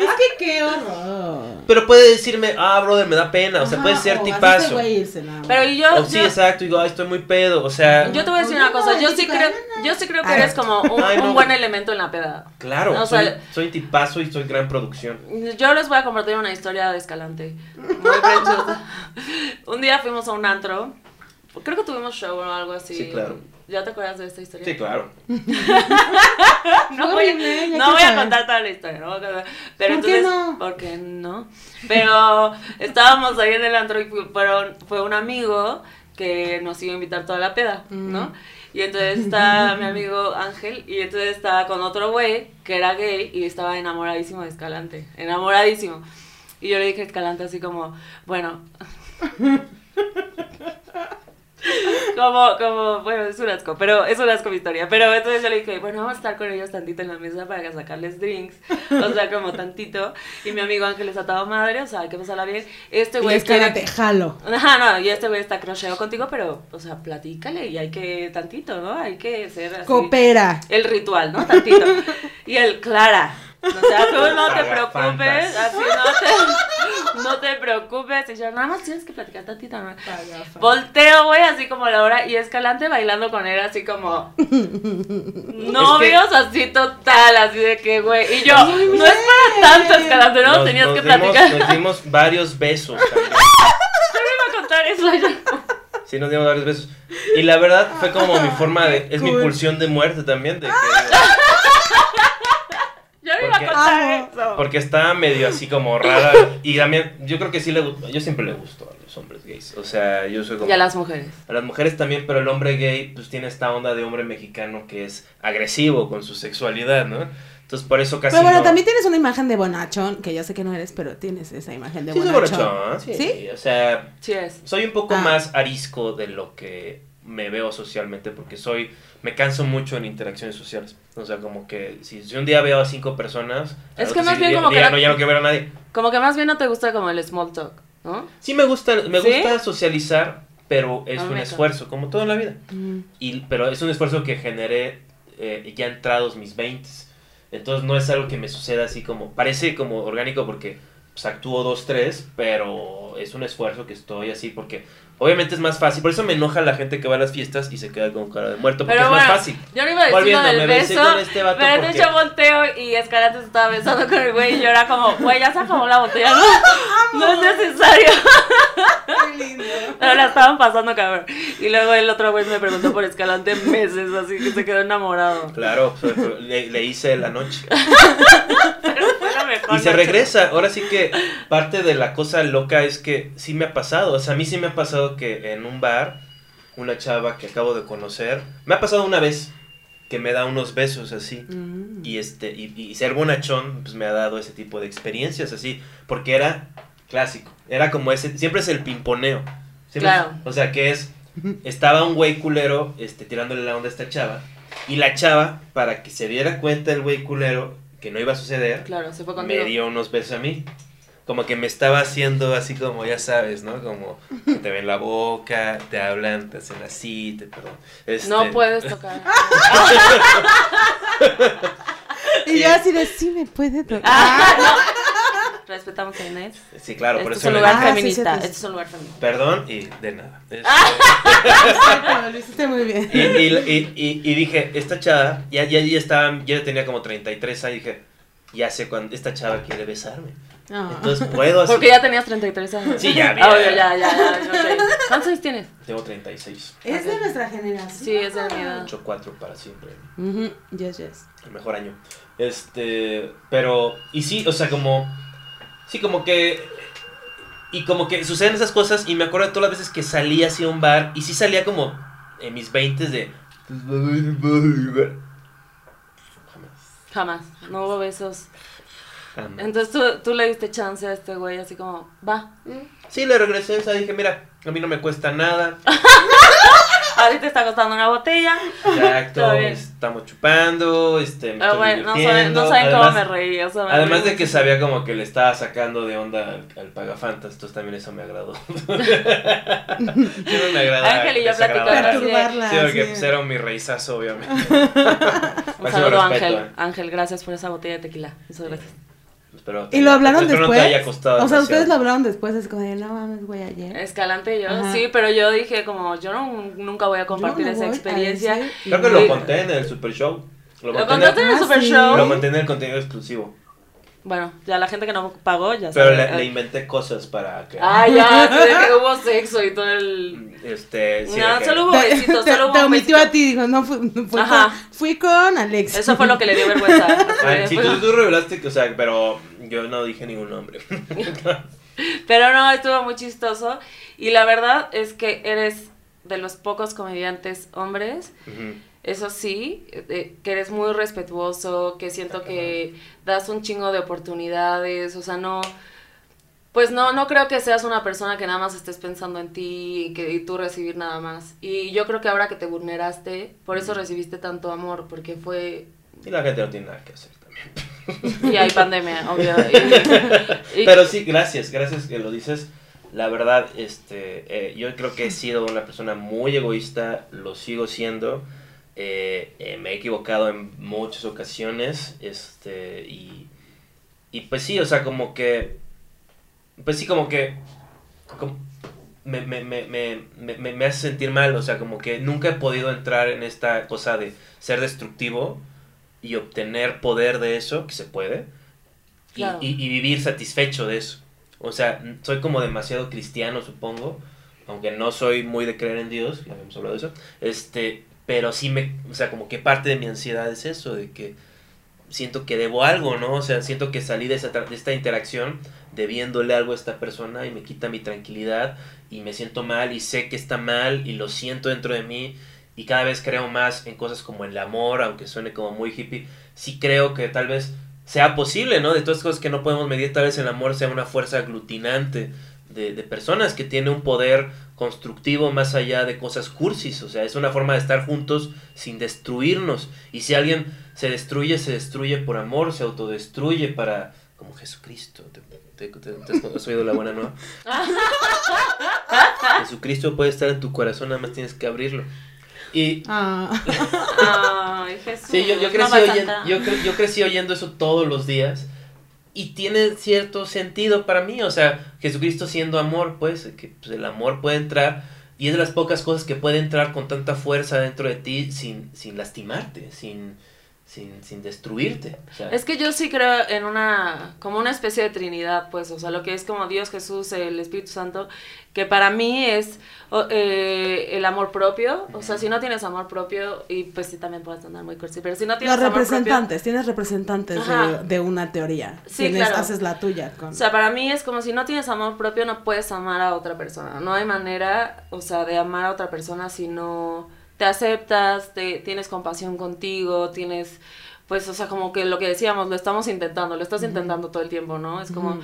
Es que qué horror. Pero puede decirme, ah, brother, me da pena. O sea, Ajá, puede ser o así tipazo. va a irse, nada más. Pero y yo, O sí, yo, exacto. Digo, ay, estoy muy pedo. O sea, yo te voy a decir una cosa, yo sí creo, yo sí creo que eres como un, Ay, no. un buen elemento en la peda. claro, o soy, sea- soy tipazo y soy gran producción. Yo les voy a compartir una historia de Escalante. Muy. Un día fuimos a un antro. Creo que tuvimos show o algo así. Sí, claro. ¿Ya te acuerdas de esta historia? Sí, claro. No voy, Horrible, ya no quiero voy a contar toda la historia, no voy a contar- Pero ¿Por qué entonces, no? ¿por qué no? Pero estábamos ahí en el antro y fueron- fue un amigo que nos iba a invitar toda la peda, ¿no? Mm. Y entonces está mi amigo Ángel y entonces estaba con otro güey que era gay y estaba enamoradísimo de Escalante, enamoradísimo. Y yo le dije a Escalante así como, bueno, como, como, bueno, es un asco, pero es un asco mi historia. Pero entonces yo le dije, bueno, vamos a estar con ellos tantito en la mesa para sacarles drinks, o sea, como tantito. Y mi amigo Ángel está todo madre, o sea, hay que pasarla bien. Este Y güey es que quiere- te jalo. Ajá, no, y este güey está crocheo contigo, pero, o sea, platícale y hay que tantito, ¿no? Hay que ser así. Coopera. El ritual, ¿no? Tantito. Y el Clara. O sea, tú no te preocupes, así no te, no te preocupes. Y yo, nada más tienes que platicar tantito, ¿no? Volteo, güey, así como la hora, y Escalante bailando con él, así como novios, así total, así de que, güey. Y yo, Ay, no es para tanto, Escalante, no Nos- tenías nos que dimos- platicar. Nos dimos varios besos también. Yo iba a contar eso ya. Sí, nos dimos varios besos. Y la verdad fue como mi forma de. Es mi pulsión de muerte también. De que, Yo no iba a Porque- contar Amo. eso. porque estaba medio así como rara. Y también, yo creo que sí le gustó. Yo siempre le gustó a los hombres gays. O sea, yo soy como. Y a las mujeres. A las mujeres también, pero el hombre gay pues tiene esta onda de hombre mexicano que es agresivo con su sexualidad, ¿no? Entonces por eso casi Pero bueno, no- también tienes una imagen de bonachón, que yo sé que no eres, pero tienes esa imagen de Sí, soy bonachón. borrachón, sí. ¿Sí? O sea, Sí es. soy un poco Ah. más arisco de lo que me veo socialmente porque soy me canso mucho en interacciones sociales. O sea, como que si, si un día veo a cinco personas, Es que más bien como que día no- no, ya no quiero ver a nadie. Como que más bien no te gusta como el small talk, ¿no? Sí me gusta, me ¿Sí? gusta socializar, pero es A mí un esfuerzo, como todo en la vida. Mm. Y, pero es un esfuerzo que generé eh, ya entrados mis 20. Entonces no es algo que me suceda así como, parece como orgánico porque pues, actúo dos, tres, pero es un esfuerzo que estoy así porque obviamente es más fácil. Por eso me enoja la gente que va a las fiestas y se queda con cara de muerto, porque Pero es bueno, más fácil. yo no iba a decir lo Volviendo, del me besé beso, con este vato pero porque- hecho volteo y Escalante se estaba besando con el güey y yo era como, güey, ya se acabó la botella, no, no es necesario. Qué lindo. Pero la estaban pasando cabrón. Y luego el otro güey me preguntó por Escalante meses, así que se quedó enamorado. Claro, pues, le, le hice la noche. Pero Y se regresa. Ahora sí que parte de la cosa loca es que sí me ha pasado. O sea, a mí sí me ha pasado que en un bar, una chava que acabo de conocer, me ha pasado una vez que me da unos besos así. Mm. Y este, y, y ser bonachón, pues me ha dado ese tipo de experiencias así. Porque era clásico. Era como ese, siempre es el pimponeo. Claro. es- o sea, que es, estaba un güey culero, este, tirándole la onda a esta chava. Y la chava, para que se diera cuenta el güey culero que no iba a suceder, Claro, se fue contigo. me dio unos besos a mí. Como que me estaba haciendo así como, ya sabes, ¿no? Como que te ven la boca, te hablan, te hacen así, te perdón. Este, No puedes tocar. Y yo así de, sí me puede tocar. Ah, no. Respetamos a Inés. Sí, claro, por este eso es un lugar Ah, sí, feminista. cierto. Este es un lugar feminista. Perdón y de nada. Este, lo hiciste muy bien. y, y, y, y- y dije, esta chava, ya, ya, ya estaba, ya tenía como 33 años, dije, ya sé cuando esta chava quiere besarme. Ah. Entonces puedo así. Porque ya tenías 33 años. Sí, ya, ya. obvio, ya, ya, ya, no sé. ¿Cuántos años tienes? Tengo 36. Es de nuestra generación. Sí, es de mi edad. 8-4 para siempre. Ujú, Yes, yes. el mejor año. Este, pero, y sí, o sea, como, sí, como que, y como que suceden esas cosas, y me acuerdo de todas las veces que salía hacia un bar, y sí salía como en mis 20 de... Jamás, Jamás. No hubo besos. jamás. Entonces tú, tú le diste chance a este güey, así como, va. Sí, le regresé, o sea, dije, mira, a mí no me cuesta nada, Ahorita está costando una botella. exacto, estamos chupando, este, me Ah, estoy bueno, no saben, no saben cómo me reí. o sea, me Además reí de que sabía como que le estaba sacando de onda al, al pagafantas, entonces también eso me agradó. Sí, me agrada Ángel y yo platicando. Sí, porque sí. pues, era mi reizazo, obviamente. Un saludo, Ángel. eh. Ángel, gracias por esa botella de tequila. Muchas gracias. Espero ¿Y lo hablaron espero después? No te haya costado o sea, demasiado. ustedes lo hablaron después, es como de, no mames, güey, ayer. Escalante y yo, Ajá. sí, pero yo dije como, yo no, nunca voy a compartir no esa experiencia. Creo que lo conté en el Super Show. Lo, Lo conté en el- contaste en el Ah, Super sí. Show. Lo mantenía en el contenido exclusivo. Bueno, ya la gente que no pagó ya Pero sabe. le, le inventé cosas para que. Ah, ya, de que hubo sexo y todo el... Este. sí, No, solo hubo Te, besitos, solo hubo te omitió a ti, dijo, no, fui, no, fui, Ajá. con, fui con Alex. Eso fue lo que le dio vergüenza. Ay, sí, tú, tú revelaste que, o sea, pero yo no dije ningún nombre. Pero no, estuvo muy chistoso. Y la verdad es que eres de los pocos comediantes hombres, Ujú. Eso sí, eh, que eres muy respetuoso, que siento que das un chingo de oportunidades, o sea, no... Pues no, no creo que seas una persona que nada más estés pensando en ti y que y tú recibir nada más. Y yo creo que ahora que te vulneraste, por eso recibiste tanto amor, porque fue... Y la gente no tiene nada que hacer también. Y hay pandemia, obvio. y- y- Pero sí, gracias, gracias que lo dices. La verdad, este, eh, yo creo que he sido una persona muy egoísta, lo sigo siendo. Eh, eh, me he equivocado en muchas ocasiones, este, y, y pues sí, o sea, como que, pues sí, como que, como- me, me, me, me, hace sentir mal, o sea, como que nunca he podido entrar en esta cosa de ser destructivo y obtener poder de eso, que se puede, y, Claro. y, y vivir satisfecho de eso. O sea, soy como demasiado cristiano, supongo, aunque no soy muy de creer en Dios, ya habíamos hablado de eso, este, pero sí me, o sea, como que parte de mi ansiedad es eso, de que siento que debo algo, ¿no? O sea, siento que salí de, esa, de esta interacción debiéndole algo a esta persona y me quita mi tranquilidad y me siento mal y sé que está mal y lo siento dentro de mí y cada vez creo más en cosas como el amor, aunque suene como muy hippie, sí creo que tal vez sea posible, ¿no? De todas las cosas que no podemos medir, tal vez el amor sea una fuerza aglutinante de, de personas que tiene un poder constructivo más allá de cosas cursis, o sea, es una forma de estar juntos sin destruirnos. Y si alguien se destruye, se destruye por amor, se autodestruye para, como Jesucristo. ¿Te, te- te- te has- oído la buena nueva? Jesucristo puede estar en tu corazón, nada más tienes que abrirlo. Y Ah. Ay, Jesús. Sí, yo, yo, crecí yo, cre- yo crecí oyendo eso todos los días y tiene cierto sentido para mí, o sea, Jesucristo siendo amor, pues, que pues, el amor puede entrar y es de las pocas cosas que puede entrar con tanta fuerza dentro de ti sin, sin lastimarte, sin, sin, sin destruirte. o sea, Es que yo sí creo en una, como una especie de trinidad, pues, o sea, lo que es como Dios, Jesús, el Espíritu Santo, que para mí es eh, el amor propio, o sea, si no tienes amor propio, y pues sí también puedes andar muy cursi, pero si no tienes Los amor propio, representantes, tienes representantes de una teoría. Sí, Tienes- claro. Haces la tuya con... o sea, para mí es como si no tienes amor propio, no puedes amar a otra persona, no hay manera, o sea, de amar a otra persona si no te aceptas, te, tienes compasión contigo, tienes... Pues, o sea, como que lo que decíamos, lo estamos intentando, lo estás intentando todo el tiempo, ¿no? Es como.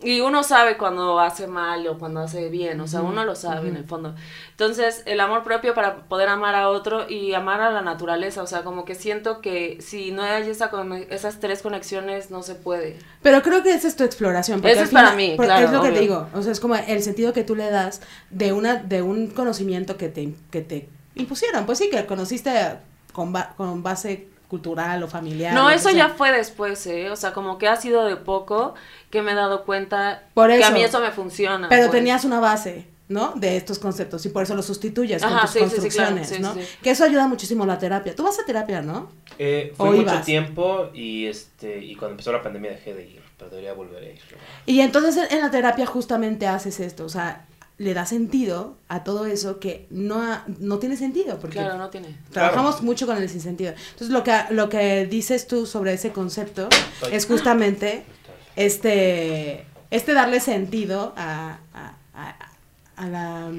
Y uno sabe cuando hace mal o cuando hace bien, o sea, uno lo sabe en el fondo. Entonces, el amor propio para poder amar a otro y amar a la naturaleza, o sea, como que siento que si no hay esa esas tres conexiones, no se puede. Pero creo que esa es tu exploración. porque Eso es para mí, claro, Es lo que te digo. O sea, es como el sentido que tú le das de una de un conocimiento que te, que te impusieron. Pues sí, que conociste con, ba- con base cultural o familiar. No, eso sea. ya fue después, ¿eh? O sea, como que ha sido de poco que me he dado cuenta Por que a eso. mí eso me funciona. Pero pues. tenías una base, ¿no? De estos conceptos y por eso los sustituyes con Ajá, tus sí, sí, sí, claro, construcciones, sí, ¿no? sí. Que eso ayuda muchísimo a la terapia. Tú vas a terapia, ¿no? eh, fui ¿O mucho ibas? tiempo y, este, y cuando empezó la pandemia dejé de ir, pero debería volver a ir. Y entonces en- en la terapia justamente haces esto, o sea, le da sentido a todo eso que no, ha- no tiene sentido, porque Claro, no tiene. trabajamos Claro. mucho con el sinsentido. Entonces lo que, lo que dices tú sobre ese concepto Estoy- es justamente este, este darle sentido a, a, a- a la...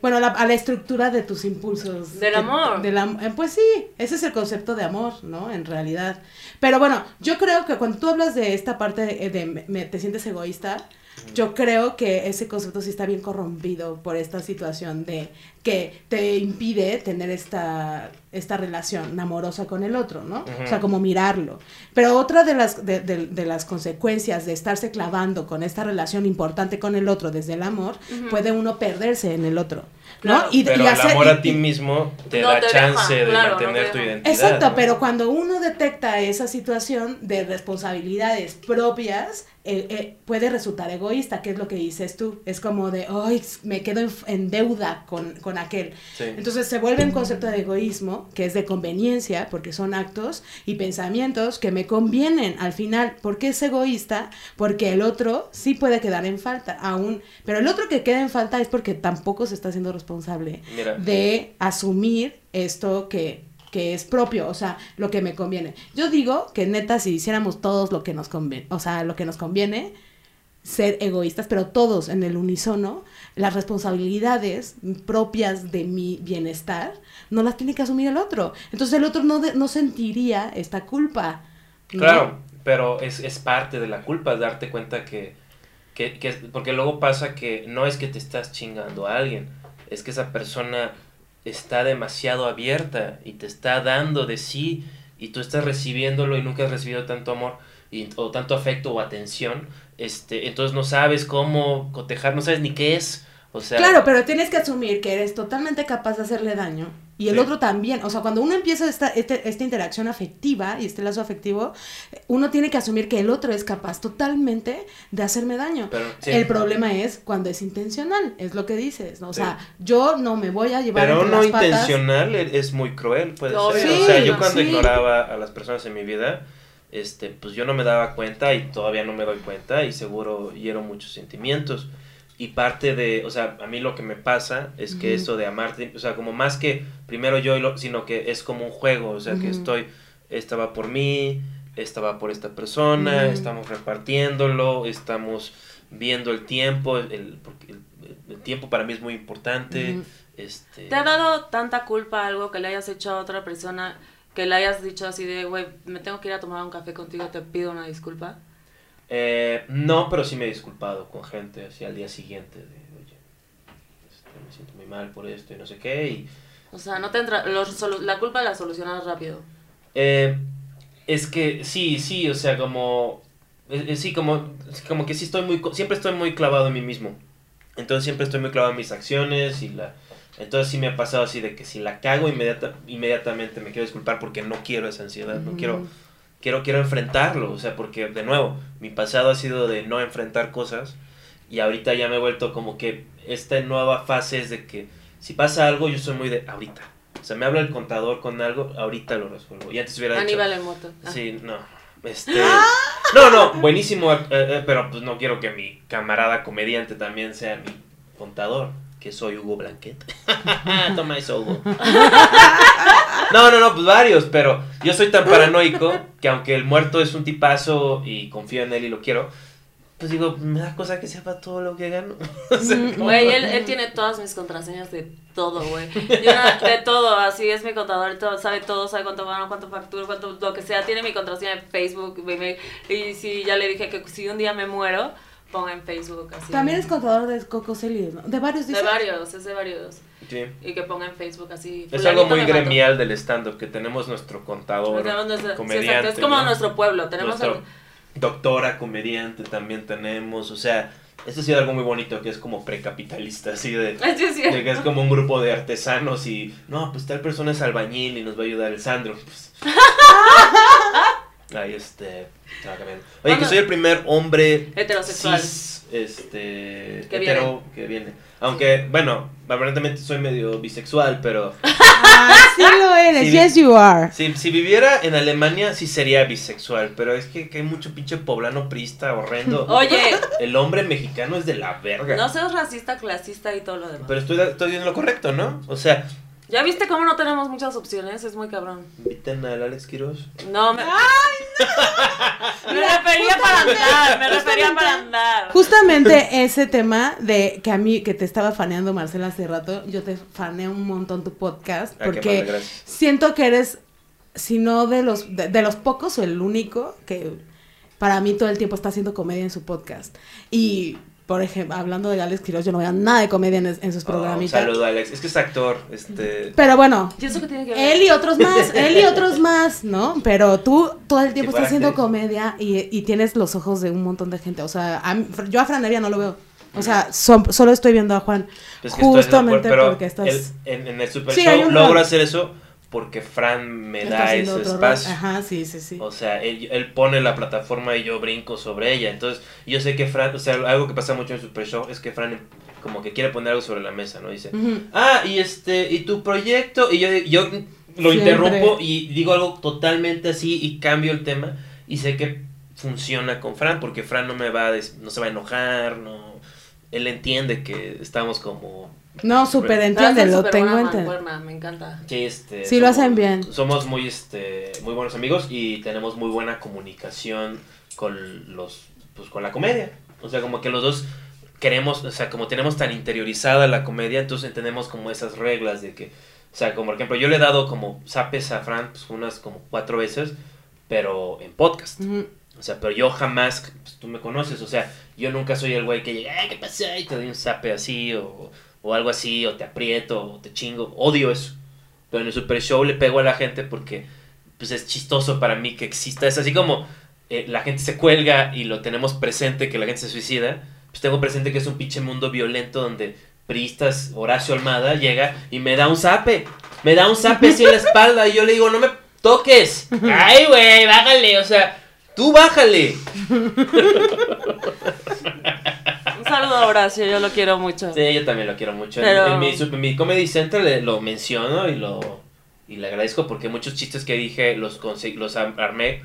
Bueno, a la, a la estructura de tus impulsos. Del amor. del am- eh, pues sí, ese es el concepto de amor, ¿no? En realidad. Pero bueno, yo creo que cuando tú hablas de esta parte de, de me- te sientes egoísta, yo creo que ese concepto sí está bien corrompido por esta situación de que te impide tener esta esta relación amorosa con el otro, ¿no? Ujú. O sea, como mirarlo. Pero otra de las, de, de- de las consecuencias de estarse clavando con esta relación importante con el otro desde el amor, puede uno perderse en el otro, ¿no? Claro. Y, Pero y el hacer- amor y- a ti mismo te No da te chance deja, de claro, no mantener te tu identidad. Exacto, ¿no? pero cuando uno detecta esa situación de responsabilidades propias, eh, eh, puede resultar egoísta, que es lo que dices tú. Es como de, ay, me quedo en, en deuda con, con aquel. Sí. Entonces se vuelve un concepto de egoísmo, que es de conveniencia, porque son actos y pensamientos que me convienen al final. ¿Por qué es egoísta? Porque el otro sí puede quedar en falta, aún. Pero el otro que queda en falta es porque tampoco se está haciendo responsable Mira. de asumir esto que, que es propio, o sea, lo que me conviene. Yo digo que neta, si hiciéramos todos lo que nos conviene, o sea, lo que nos conviene, ser egoístas, pero todos en el unísono, las responsabilidades propias de mi bienestar no las tiene que asumir el otro. Entonces el otro no, de- no sentiría esta culpa. ¿no? Claro, pero es, es parte de la culpa darte cuenta que, que, que- porque luego pasa que no es que te estás chingando a alguien, es que esa persona está demasiado abierta y te está dando de sí y tú estás recibiéndolo y nunca has recibido tanto amor y, o tanto afecto o atención, este, entonces no sabes cómo cotejar, no sabes ni qué es, o sea, Claro, pero tienes que asumir que eres totalmente capaz de hacerle daño y el Sí. otro también. O sea, cuando uno empieza esta, este- esta interacción afectiva y este lazo afectivo, uno tiene que asumir que el otro es capaz totalmente de hacerme daño. Pero, sí. El problema es cuando es intencional, es lo que dices. ¿no? O Sí. sea, yo no me voy a llevar Pero no las intencional e- es muy cruel, puede ser. Sí, o sea, yo cuando sí. ignoraba a las personas en mi vida, este, pues yo no me daba cuenta y todavía no me doy cuenta y seguro hiero muchos sentimientos. Y parte de, o sea, a mí lo que me pasa es que esto de amarte, o sea, como más que primero yo, sino que es como un juego, o sea, que estoy, esta va por mí, esta va por esta persona, estamos repartiéndolo, estamos viendo el tiempo, el, el, el tiempo para mí es muy importante. Este... ¿Te ha dado tanta culpa algo que le hayas hecho a otra persona que le hayas dicho así de, güey, me tengo que ir a tomar un café contigo, te pido una disculpa? Eh, no, pero sí me he disculpado con gente así al día siguiente de, oye, este, me siento muy mal por esto y no sé qué. Y, O sea, no te entra, los la culpa la solucionas rápido. eh, es que sí, sí, o sea, como, eh, eh, sí, como, como que sí estoy muy, siempre estoy muy clavado en mí mismo. Entonces siempre estoy muy clavado en mis acciones y la... Entonces sí me ha pasado así de que si la cago inmediata, inmediatamente me quiero disculpar porque no quiero esa ansiedad, no quiero quiero, quiero enfrentarlo, o sea, porque de nuevo, mi pasado ha sido de no enfrentar cosas y ahorita ya me he vuelto como que esta nueva fase es de que si pasa algo yo soy muy de ahorita. O sea, me habla el contador con algo, ahorita lo resuelvo. Y antes hubiera dicho, Aníbal en moto. Ah. Sí, no. Este, no, no, buenísimo, eh, eh, pero pues no quiero que mi camarada comediante también sea mi contador, que soy Hugo Blanquet. Toma eso, Hugo. No, no, no, pues varios, pero yo soy tan paranoico que aunque el muerto es un tipazo y confío en él y lo quiero, pues digo, me da cosa que sepa todo lo que gano. O sea, Mm, Güey, él, él tiene todas mis contraseñas de todo, güey. De todo, así es mi contador, todo, sabe todo, sabe cuánto gano, cuánto facturo, cuánto, lo que sea. Tiene mi contraseña de Facebook, mi mail, y si ya le dije que si un día me muero, ponga en Facebook así. También es contador de Coco Celis, ¿no? De varios De dices? varios, es de varios. Sí. Y que ponga en Facebook así. Es algo muy gremial del stand-up, que tenemos nuestro contador, Tenemos nuestra- comediante. es como ¿no? nuestro pueblo. Tenemos Nuestro el- doctora comediante también tenemos, o sea, esto ha sido algo muy bonito que es como precapitalista, así de, Sí, de que es como un grupo de artesanos y no, pues tal persona es albañil y nos va a ayudar el Sandro. Pues, ahí este. Oye, que soy el primer hombre Heterosexual. cis, este, Que hetero que viene. Aunque, bueno, aparentemente soy medio bisexual, pero Ah, sí lo eres, yes you are. si, si viviera en Alemania sí sería bisexual, pero es que, que hay mucho pinche poblano prista horrendo. Oye, El hombre mexicano es de la verga. no seas racista, clasista y todo lo demás. Pero estoy, estoy lo correcto, ¿no? O sea, ¿Ya viste cómo no tenemos muchas opciones? Es muy cabrón. inviten al Alex Quiroz. No, me... Me refería para andar, me refería para andar. Justamente ese tema de que a mí, que te estaba faneando Marcela hace rato, yo te faneo un montón tu podcast, Ah, porque siento que eres, si no de los, de, de los pocos o el único, que para mí todo el tiempo está haciendo comedia en su podcast. Y por ejemplo, hablando de Alex Quiroz, yo no veo nada de comedia en, sus Oh, un programitas. saludo, Alex. Es que es actor. Este. Pero bueno, ¿Y eso qué tiene que ver? él y otros más, él y otros más, ¿no? Pero tú todo el tiempo estás haciendo comedia y, y tienes los ojos de un montón de gente. O sea, a mí- yo a Fran Evia no lo veo. O sea, son- solo estoy viendo a Juan. Pues estoy justamente por- pero porque estás... el- en, en el Super Sí, Show un logro hacer eso porque Fran me está da ese espacio. Ajá, sí, sí, sí. O sea, él, él pone la plataforma y yo brinco sobre ella. Entonces, yo sé que Fran, o sea, algo que pasa mucho en Super Show es que Fran como que quiere poner algo sobre la mesa, ¿no? Dice, ah, y este, y tu proyecto, y yo, yo lo Siempre. interrumpo y digo algo totalmente así y cambio el tema y sé que funciona con Fran porque Fran no me va a, des- no se va a enojar, no, él entiende que estamos como No, súper Pero entiende, hacen lo súper tengo buena entendido. me encanta. Sí, este, Sí, lo hacen bien. Somos muy, este, muy buenos amigos y tenemos muy buena comunicación con los, pues, con la comedia. O sea, como que los dos queremos, o sea, como tenemos tan interiorizada la comedia, entonces entendemos como esas reglas de que, o sea, como por ejemplo, yo le he dado como zapes a Fran, pues unas como cuatro veces, pero en podcast. O sea, pero yo jamás, pues, tú me conoces, o sea, yo nunca soy el güey que llega, "Ay, ¿qué pasa? Y te doy un zape así, o, o algo así, o te aprieto, o te chingo. Odio eso. Pero en el Super Show le pego a la gente porque, pues, es chistoso para mí que exista. Es así como eh, la gente se cuelga y lo tenemos presente, que la gente se suicida. Pues tengo presente que es un pinche mundo violento donde priistas Horacio Almada llega y me da un zape. Me da un zape así en la espalda y yo le digo, no me toques. Ay, güey, bájale. O sea, tú bájale. Saludo a Horacio, yo lo quiero mucho. Sí, yo también lo quiero mucho. En- Pero- En, mi, en mi Comedy Center le- lo menciono y lo y le agradezco porque muchos chistes que dije los, los armé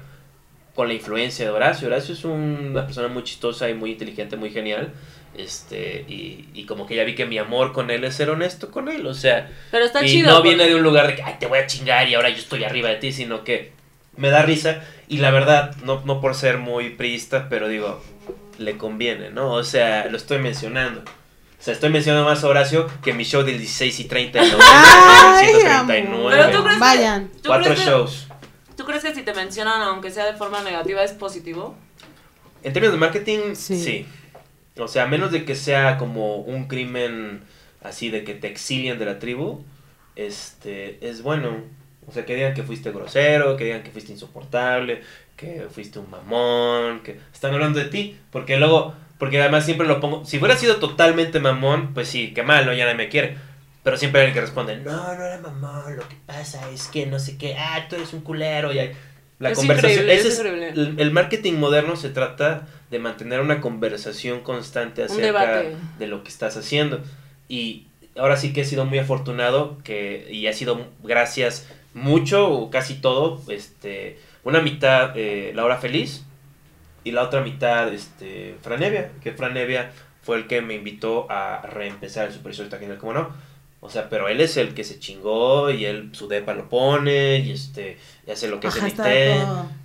con la influencia de Horacio. Horacio es un- una persona muy chistosa y muy inteligente, muy genial. Este, y, y como que ya vi que mi amor con él es ser honesto con él. O sea, Pero está y chido. no porque- viene de un lugar de que, ay, te voy a chingar y ahora yo estoy arriba de ti, sino que me da risa. Y la verdad, no, no por ser muy priista, pero digo, le conviene, ¿no? O sea, lo estoy mencionando. O sea, estoy mencionando más a Horacio que mi show del 16 y 30 de Ay, 139. Pero tú crees que- Vayan. ¿tú Cuatro crees que- shows. ¿Tú crees que si te mencionan, aunque sea de forma negativa, es positivo? En términos de marketing, Sí. sí. O sea, a menos de que sea como un crimen así de que te exilien de la tribu, este, es bueno. O sea, que digan que fuiste grosero, que digan que fuiste insoportable, que fuiste un mamón, que están hablando de ti, porque luego, porque además siempre lo pongo, si hubiera sido totalmente mamón, pues sí, qué mal, ¿no? Ya nadie me quiere. Pero siempre hay el que responde, no, no era mamón, lo que pasa es que no sé qué, ah, tú eres un culero, y hay... La Es conversación, ese es el, el marketing moderno se trata de mantener una conversación constante acerca de lo que estás haciendo. Y ahora sí que he sido muy afortunado que, y ha sido gracias mucho o casi todo, este, una mitad eh, Laura Feliz y la otra mitad este, Franevia, que Franevia fue el que me invitó a reempezar el Super Show Genial, como no. O sea, pero él es el que se chingó y él su depa lo pone y este y hace lo que Ajá, hace el IT,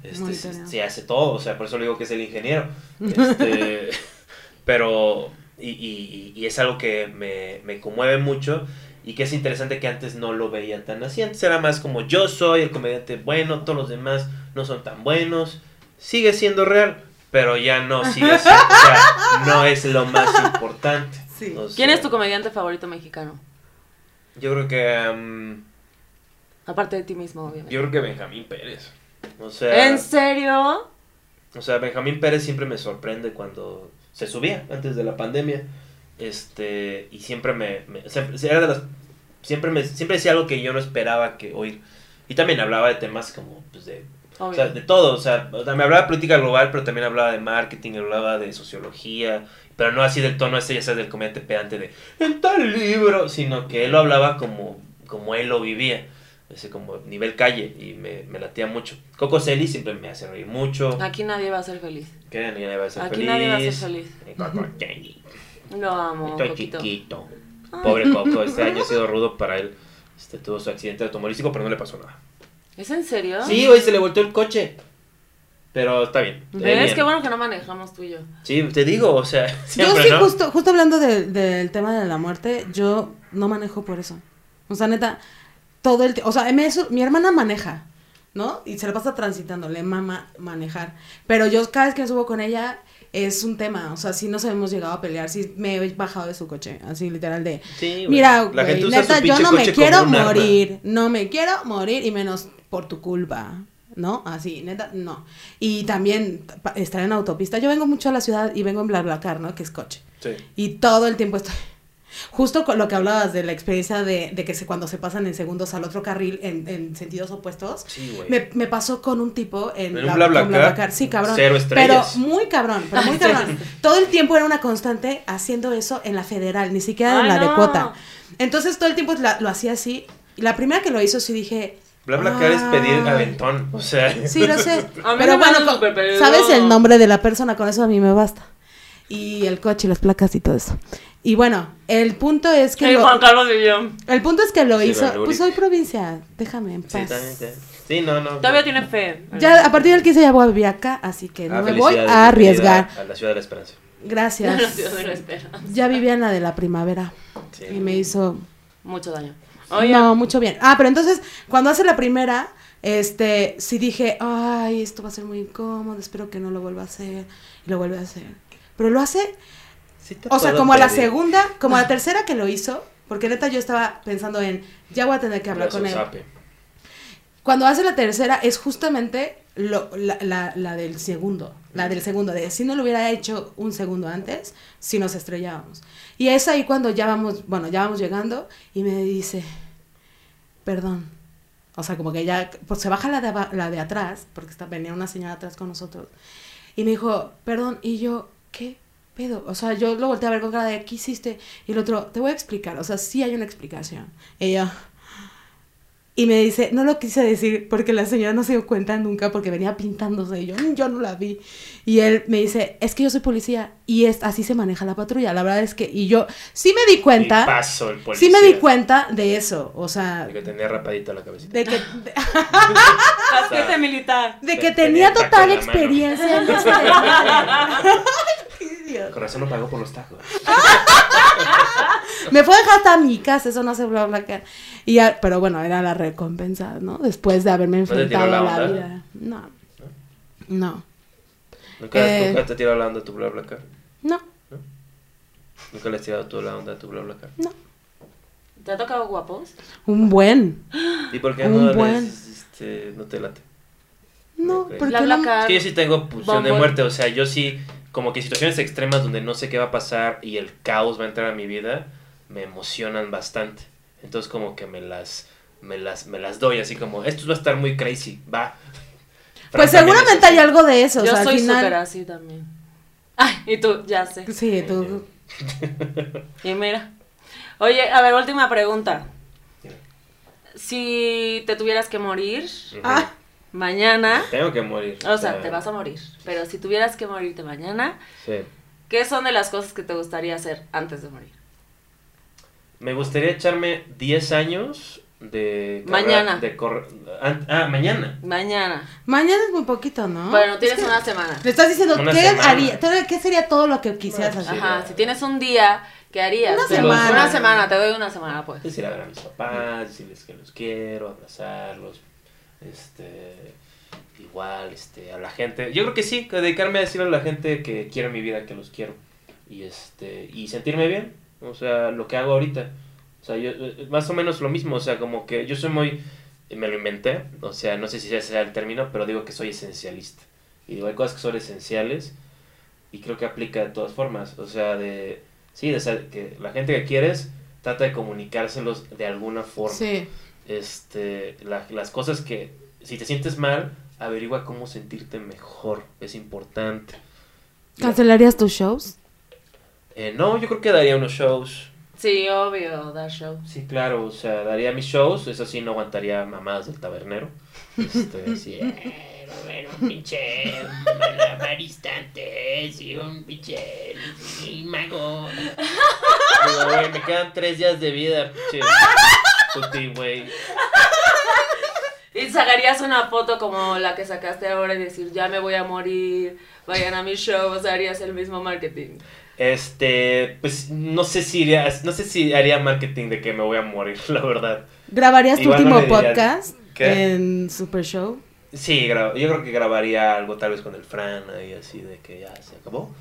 este, se hace todo, o sea, por eso le digo que es el ingeniero. Este, pero, y, y- y es algo que me, me conmueve mucho y que es interesante que antes no lo veía tan así. Antes era más como yo soy el comediante bueno, todos los demás no son tan buenos. Sigue siendo real, pero ya no sigue siendo, o sea, no es lo más importante. Sí. O ¿Quién es tu comediante favorito mexicano? Yo creo que, um, Aparte de ti mismo, obviamente. yo creo que Benjamín Pérez. O sea, ¿En serio? O sea, Benjamín Pérez siempre me sorprende cuando se subía antes de la pandemia. Este, y siempre me, me- siempre, era de las- siempre me siempre decía algo que yo no esperaba que oír. Y también hablaba de temas como pues de o sea, de todo, o sea, me hablaba de política global, pero también hablaba de marketing, hablaba de sociología, pero no así del tono ese, ya sabes, del comediante pedante de en tal libro, sino que él lo hablaba como, como él lo vivía, ese como nivel calle, y me, me latía mucho. Coco Celis siempre me hace reír mucho. Aquí nadie va a ser feliz. Que nadie va a ser Aquí feliz. nadie va a ser feliz. Lo amo, Estoy chiquito. Pobre Coco, este año ha sido rudo para él. Este tuvo su accidente automovilístico, pero no le pasó nada. ¿Es en serio? Sí, güey, se le volteó el coche. Pero está bien. está ¿Ves? bien. Qué bueno que no manejamos tú y yo. Sí, te digo, o sea, Yo sí, ¿no? justo, justo hablando de- del tema de la muerte, yo no manejo por eso. O sea, neta, todo el tiempo, o sea, su- mi hermana maneja, ¿no? Y se la pasa transitando, le mama manejar. Pero yo cada vez que subo con ella, es un tema. O sea, sí nos hemos llegado a pelear, sí me he bajado de su coche, así literal de... Sí. Mira, la gente usa neta, su yo no me coche como quiero un arma. morir, no me quiero morir y menos por tu culpa, ¿no? Así, neta, no. Y también pa- estar en autopista. Yo vengo mucho a la ciudad y vengo en BlaBlaCar, ¿no? Que es coche. Sí. Y todo el tiempo estoy... Justo con lo que hablabas de la experiencia de, de que se, cuando se pasan en segundos al otro carril en, en sentidos opuestos, Sí, me, me pasó con un tipo en, ¿En un la- BlaBlaCar? con BlaBlaCar. Sí, cabrón. Cero estrellas. Pero muy cabrón, pero muy cabrón. Todo el tiempo era una constante haciendo eso en la federal, ni siquiera en Ay, la de cuota. Entonces todo el tiempo la- lo hacía así. Y la primera que lo hizo sí dije... BlaBlaCar es pedir "Ah". aventón. O sea. Sí, lo sé. A mí pero bueno, sabes el nombre de la persona, con eso a mí me basta. Y el coche y las placas y todo eso. Y bueno, el punto es que Sí, lo, Juan Carlos y yo. el punto es que lo Sí, hizo. Pues soy provincia, déjame en Sí, paz. también, sí. Sí, no, no. Todavía tiene fe. Ya a partir del 15 ya voy a vivir acá, así que no Ah, me voy a arriesgar. A la ciudad de la esperanza. La Gracias. ciudad de la espera. Ya vivía en la de la primavera Sí. y me hizo Mucho daño. Oye, no mucho bien. Ah, pero entonces cuando hace la primera, este, sí dije, ay, esto va a ser muy incómodo, espero que no lo vuelva a hacer y lo vuelve a hacer. Pero lo hace Sí te O sea, como a la pedir. segunda, como a la tercera que lo hizo, porque neta yo estaba pensando en, ya voy a tener que hablar Brazo con él. zape. Cuando hace la tercera es justamente lo, la, la, la del segundo, la del segundo, de si no lo hubiera hecho un segundo antes, si nos estrellábamos. Y es ahí cuando ya vamos, bueno, ya vamos llegando y me dice, perdón. O sea, como que ya, pues se baja la de, la de atrás, porque está, venía una señora atrás con nosotros. Y me dijo, perdón, y yo, ¿qué pedo? O sea, yo lo volteé a ver con cara de, ¿qué hiciste? Y el otro, te voy a explicar, o sea, sí hay una explicación. Y yo, y me dice, no lo quise decir porque la señora no se dio cuenta nunca porque venía pintándose y yo, "Mm, yo no la vi. Y él me dice, es que yo soy policía y es así se maneja la patrulla. La verdad es que, y yo sí me di Y cuenta, paso el policía. sí me di cuenta de eso, o sea, De que tenía rapadita la cabecita. de que, de, militar. de que Te- tenía total en la mano. experiencia en qué idiota. Corazón no pagó por los tacos. Me fue a dejar hasta mi casa, eso no se bla bla bla. Y ya, pero bueno, era la recompensa, ¿no? Después de haberme ¿No te tiró enfrentado a la la vida. No. No. ¿Nunca, Eh. nunca te tirado la onda a tu BlaBlaCar? No. ¿Nunca le has tirado tú la onda a tu BlaBlaCar? ¿Te ha tocado guapos? Un buen. ¿Y por qué Un no, buen. les, este, no te late? No, Ok. porque Bla, no- bla, car. Es que yo sí tengo pulsión de muerte, o sea, yo sí, como que situaciones extremas donde no sé qué va a pasar y el caos va a entrar a mi vida, me emocionan bastante. Entonces como que me las, me las, me las doy así como, esto va a estar muy crazy, va. Pues seguramente hay algo de eso. o Yo sea, soy final- súper así también. Ay, y tú, ya sé. Sí, tú. Y mira. Oye, a ver, última pregunta. Si te tuvieras que morir. Ah, mañana, Tengo que morir. o sea, te vas a morir, pero si tuvieras que morirte mañana, Sí. ¿qué son de las cosas que te gustaría hacer antes de morir? Me gustaría echarme 10 años de... carrera- Mañana. De corre- ah, mañana. Mañana. mañana es muy poquito, ¿no? Bueno, tienes Es que una semana. Le estás diciendo, Una ¿qué haría? ¿Qué sería todo lo que quisieras Bueno, hacer? Ajá, si tienes un día, ¿qué harías? Una Pero semana. Una semana, te doy una semana, pues. Es ir a ver a mis papás, decirles que los quiero, abrazarlos, este, igual, este, a la gente. Yo creo que sí, dedicarme a decirle a la gente que quiero en mi vida, que los quiero. Y este, y sentirme bien, o sea, lo que hago ahorita. O sea, yo, eh, más o menos lo mismo, o sea, como que yo soy muy, me lo inventé, o sea, no sé si ese sea el término, pero digo que soy esencialista. Y digo, hay cosas que son esenciales y creo que aplica de todas formas, o sea, de, sí, de ser- que la gente que quieres trata de comunicárselos de alguna forma. Este, la- las cosas que, si te sientes mal, averigua cómo sentirte mejor, es importante. ¿Cancelarías tus shows? Eh, no, yo creo que daría unos shows. Sí, obvio, dar show. Sí, claro, o sea, daría mis shows, eso sí, no aguantaría mamadas del tabernero. Este, sí, eh, va a haber un pinche malabaristas y un pinche y mago. Digo, güey, me quedan tres días de vida, pinche puti, güey. Y sacarías una foto como la que sacaste ahora y decir, ya me voy a morir, vayan a mi show, o sea, harías el mismo marketing. Este, pues no sé si iría, no sé si haría marketing de que me voy a morir, la verdad. ¿Grabarías tu Igual último podcast ¿qué? en Super Show? Sí, yo creo que grabaría algo tal vez con el Fran ahí así de que ya se acabó.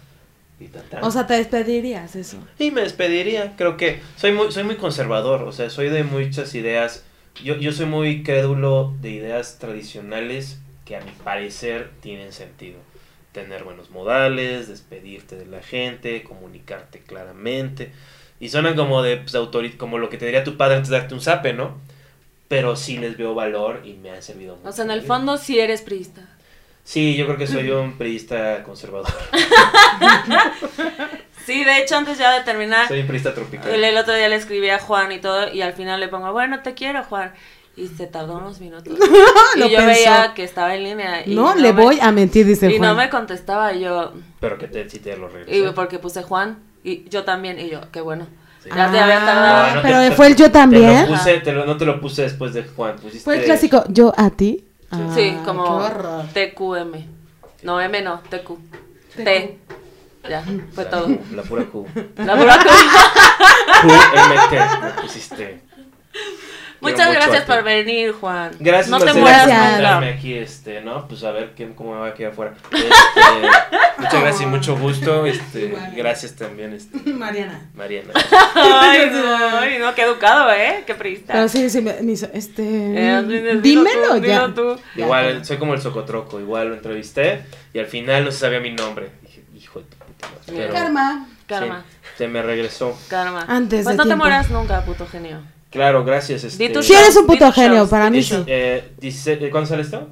Y. O sea, te despedirías eso. Y me despediría. Creo que soy muy, soy muy conservador, o sea, soy de muchas ideas. Yo, yo soy muy crédulo de ideas tradicionales que a mi parecer tienen sentido. Tener buenos modales, despedirte de la gente, comunicarte claramente. Y suenan como de pues, autori- como lo que te diría tu padre antes de darte un zape, ¿no? Pero sí les veo valor y me han servido mucho. O sea, en el fondo sí eres priista. Sí, yo creo que soy un priista conservador. Sí, de hecho, antes ya de terminar, Soy un priista tropical. el, el otro día le escribí a Juan y todo, y al final le pongo, bueno, te quiero, Juan. Y se tardó unos minutos. Y yo pensó. veía que estaba en línea. Y No, le me- voy a mentir, dice Y Juan. no me contestaba, y yo, Pero que te, sí te lo regresé. y porque puse Juan, y yo también, y yo, qué bueno. Sí. Ya te había tardado. No, no pero te- fue el yo Te también. lo puse, te lo- no te lo puse después de Juan. Pusiste, Fue el clásico, yo a ti. Sí, Ah, como Qué horror. TQM. No, M no, TQ. TQ. T. Ya, fue La- todo. La pura Q. La pura Q. QMT. Me pusiste. Muchas mucho gracias por venir, Juan. Gracias, No te mueras por Gracias. aquí, este, ¿no? Pues a ver qué, cómo me va a quedar afuera. Este, muchas gracias y mucho gusto. Este, Igual. gracias también, este, Mariana. Mariana. Ay, no, ay, no, qué educado, ¿eh? Qué prista. Pero sí, sí, me, me hizo, este... Eh, dilo dímelo tú, ya. dilo tú. Igual, ya. soy como el socotroco. Igual lo entrevisté y al final no se sabía mi nombre. Dije, hijo de tu puta madre. Pero, Karma. Karma, sí, se me regresó. karma. Antes pues de no te tiempo. mueras nunca, puto genio. Claro, gracias. Este, Di Sí, eres un di puto genio, shows, para mí sí. Eh, 16 ¿Cuándo sale esto?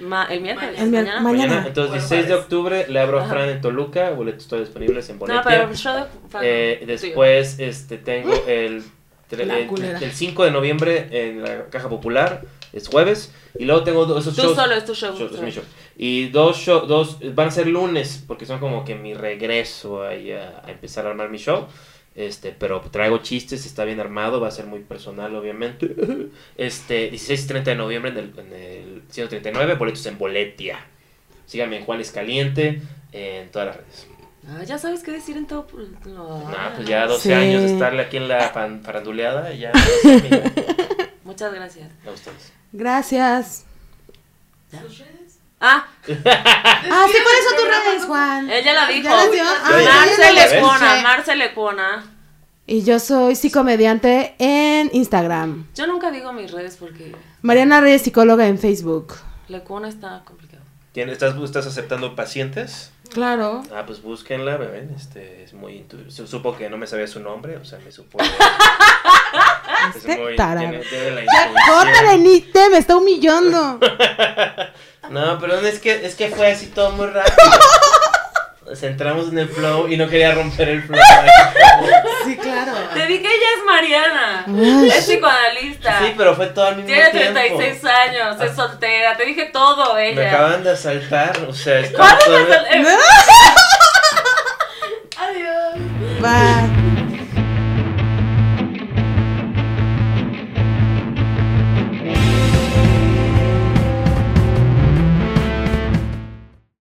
Ma- el miércoles, El mañana. mañana. Entonces, Jueves. 16 de octubre le abro a. Fran en Toluca. Boletos todavía disponibles en Boletia. No, pero el show de Eh, después este, tengo el, el, culera. el 5 de noviembre en la Caja Popular. Es jueves. Y luego tengo dos esos Tú shows. solo, es tu show. es mi show. Y dos shows, dos, van a ser lunes, porque son como que mi regreso ahí a, a empezar a armar mi show. Este, pero traigo chistes, está bien armado, va a ser muy personal, obviamente. Este, 16 y 30 de noviembre en el, en el 139, boletos en Boletia. Síganme en Juan Escaliente, en todas las redes. Ah, ya sabes qué decir en todo. No, Nah, pues ya 12 Sí. años de estarle aquí en la fan- faranduleada, ya. no sé, amigo. Muchas gracias. A ustedes. Gracias. ¿Sus redes? Ah, Ah, sí, ¿cuáles son tus redes, Juan? ella la dijo. ¿Ya las dio? Ah, ya, ya, Marce ya, ya, ya. Lecuona, Marce Lecuona. Y yo soy psicomediante en Instagram. Yo nunca digo mis redes porque Mariana Reyes, psicóloga en Facebook. Lecuona está complicado. ¿Quién- ¿Estás, ¿Estás aceptando pacientes? Claro. Ah, pues búsquenla, ven, este, es muy Supo que no me sabía su nombre, o sea, me supo. es Este muy. Tiene, tiene la me está humillando. No, pero es que, es que fue así todo muy rápido. Nos entramos en el flow y no quería romper el flow. Sí, claro. Te dije ella es Mariana. Es psicoanalista. Sí, pero fue todo al mismo Tiene tiempo. 36 años, es soltera. Te dije todo, Me ella. acaban de asaltar, o sea, ¿Cuándo estaba me todo- eh, Adiós. Bye.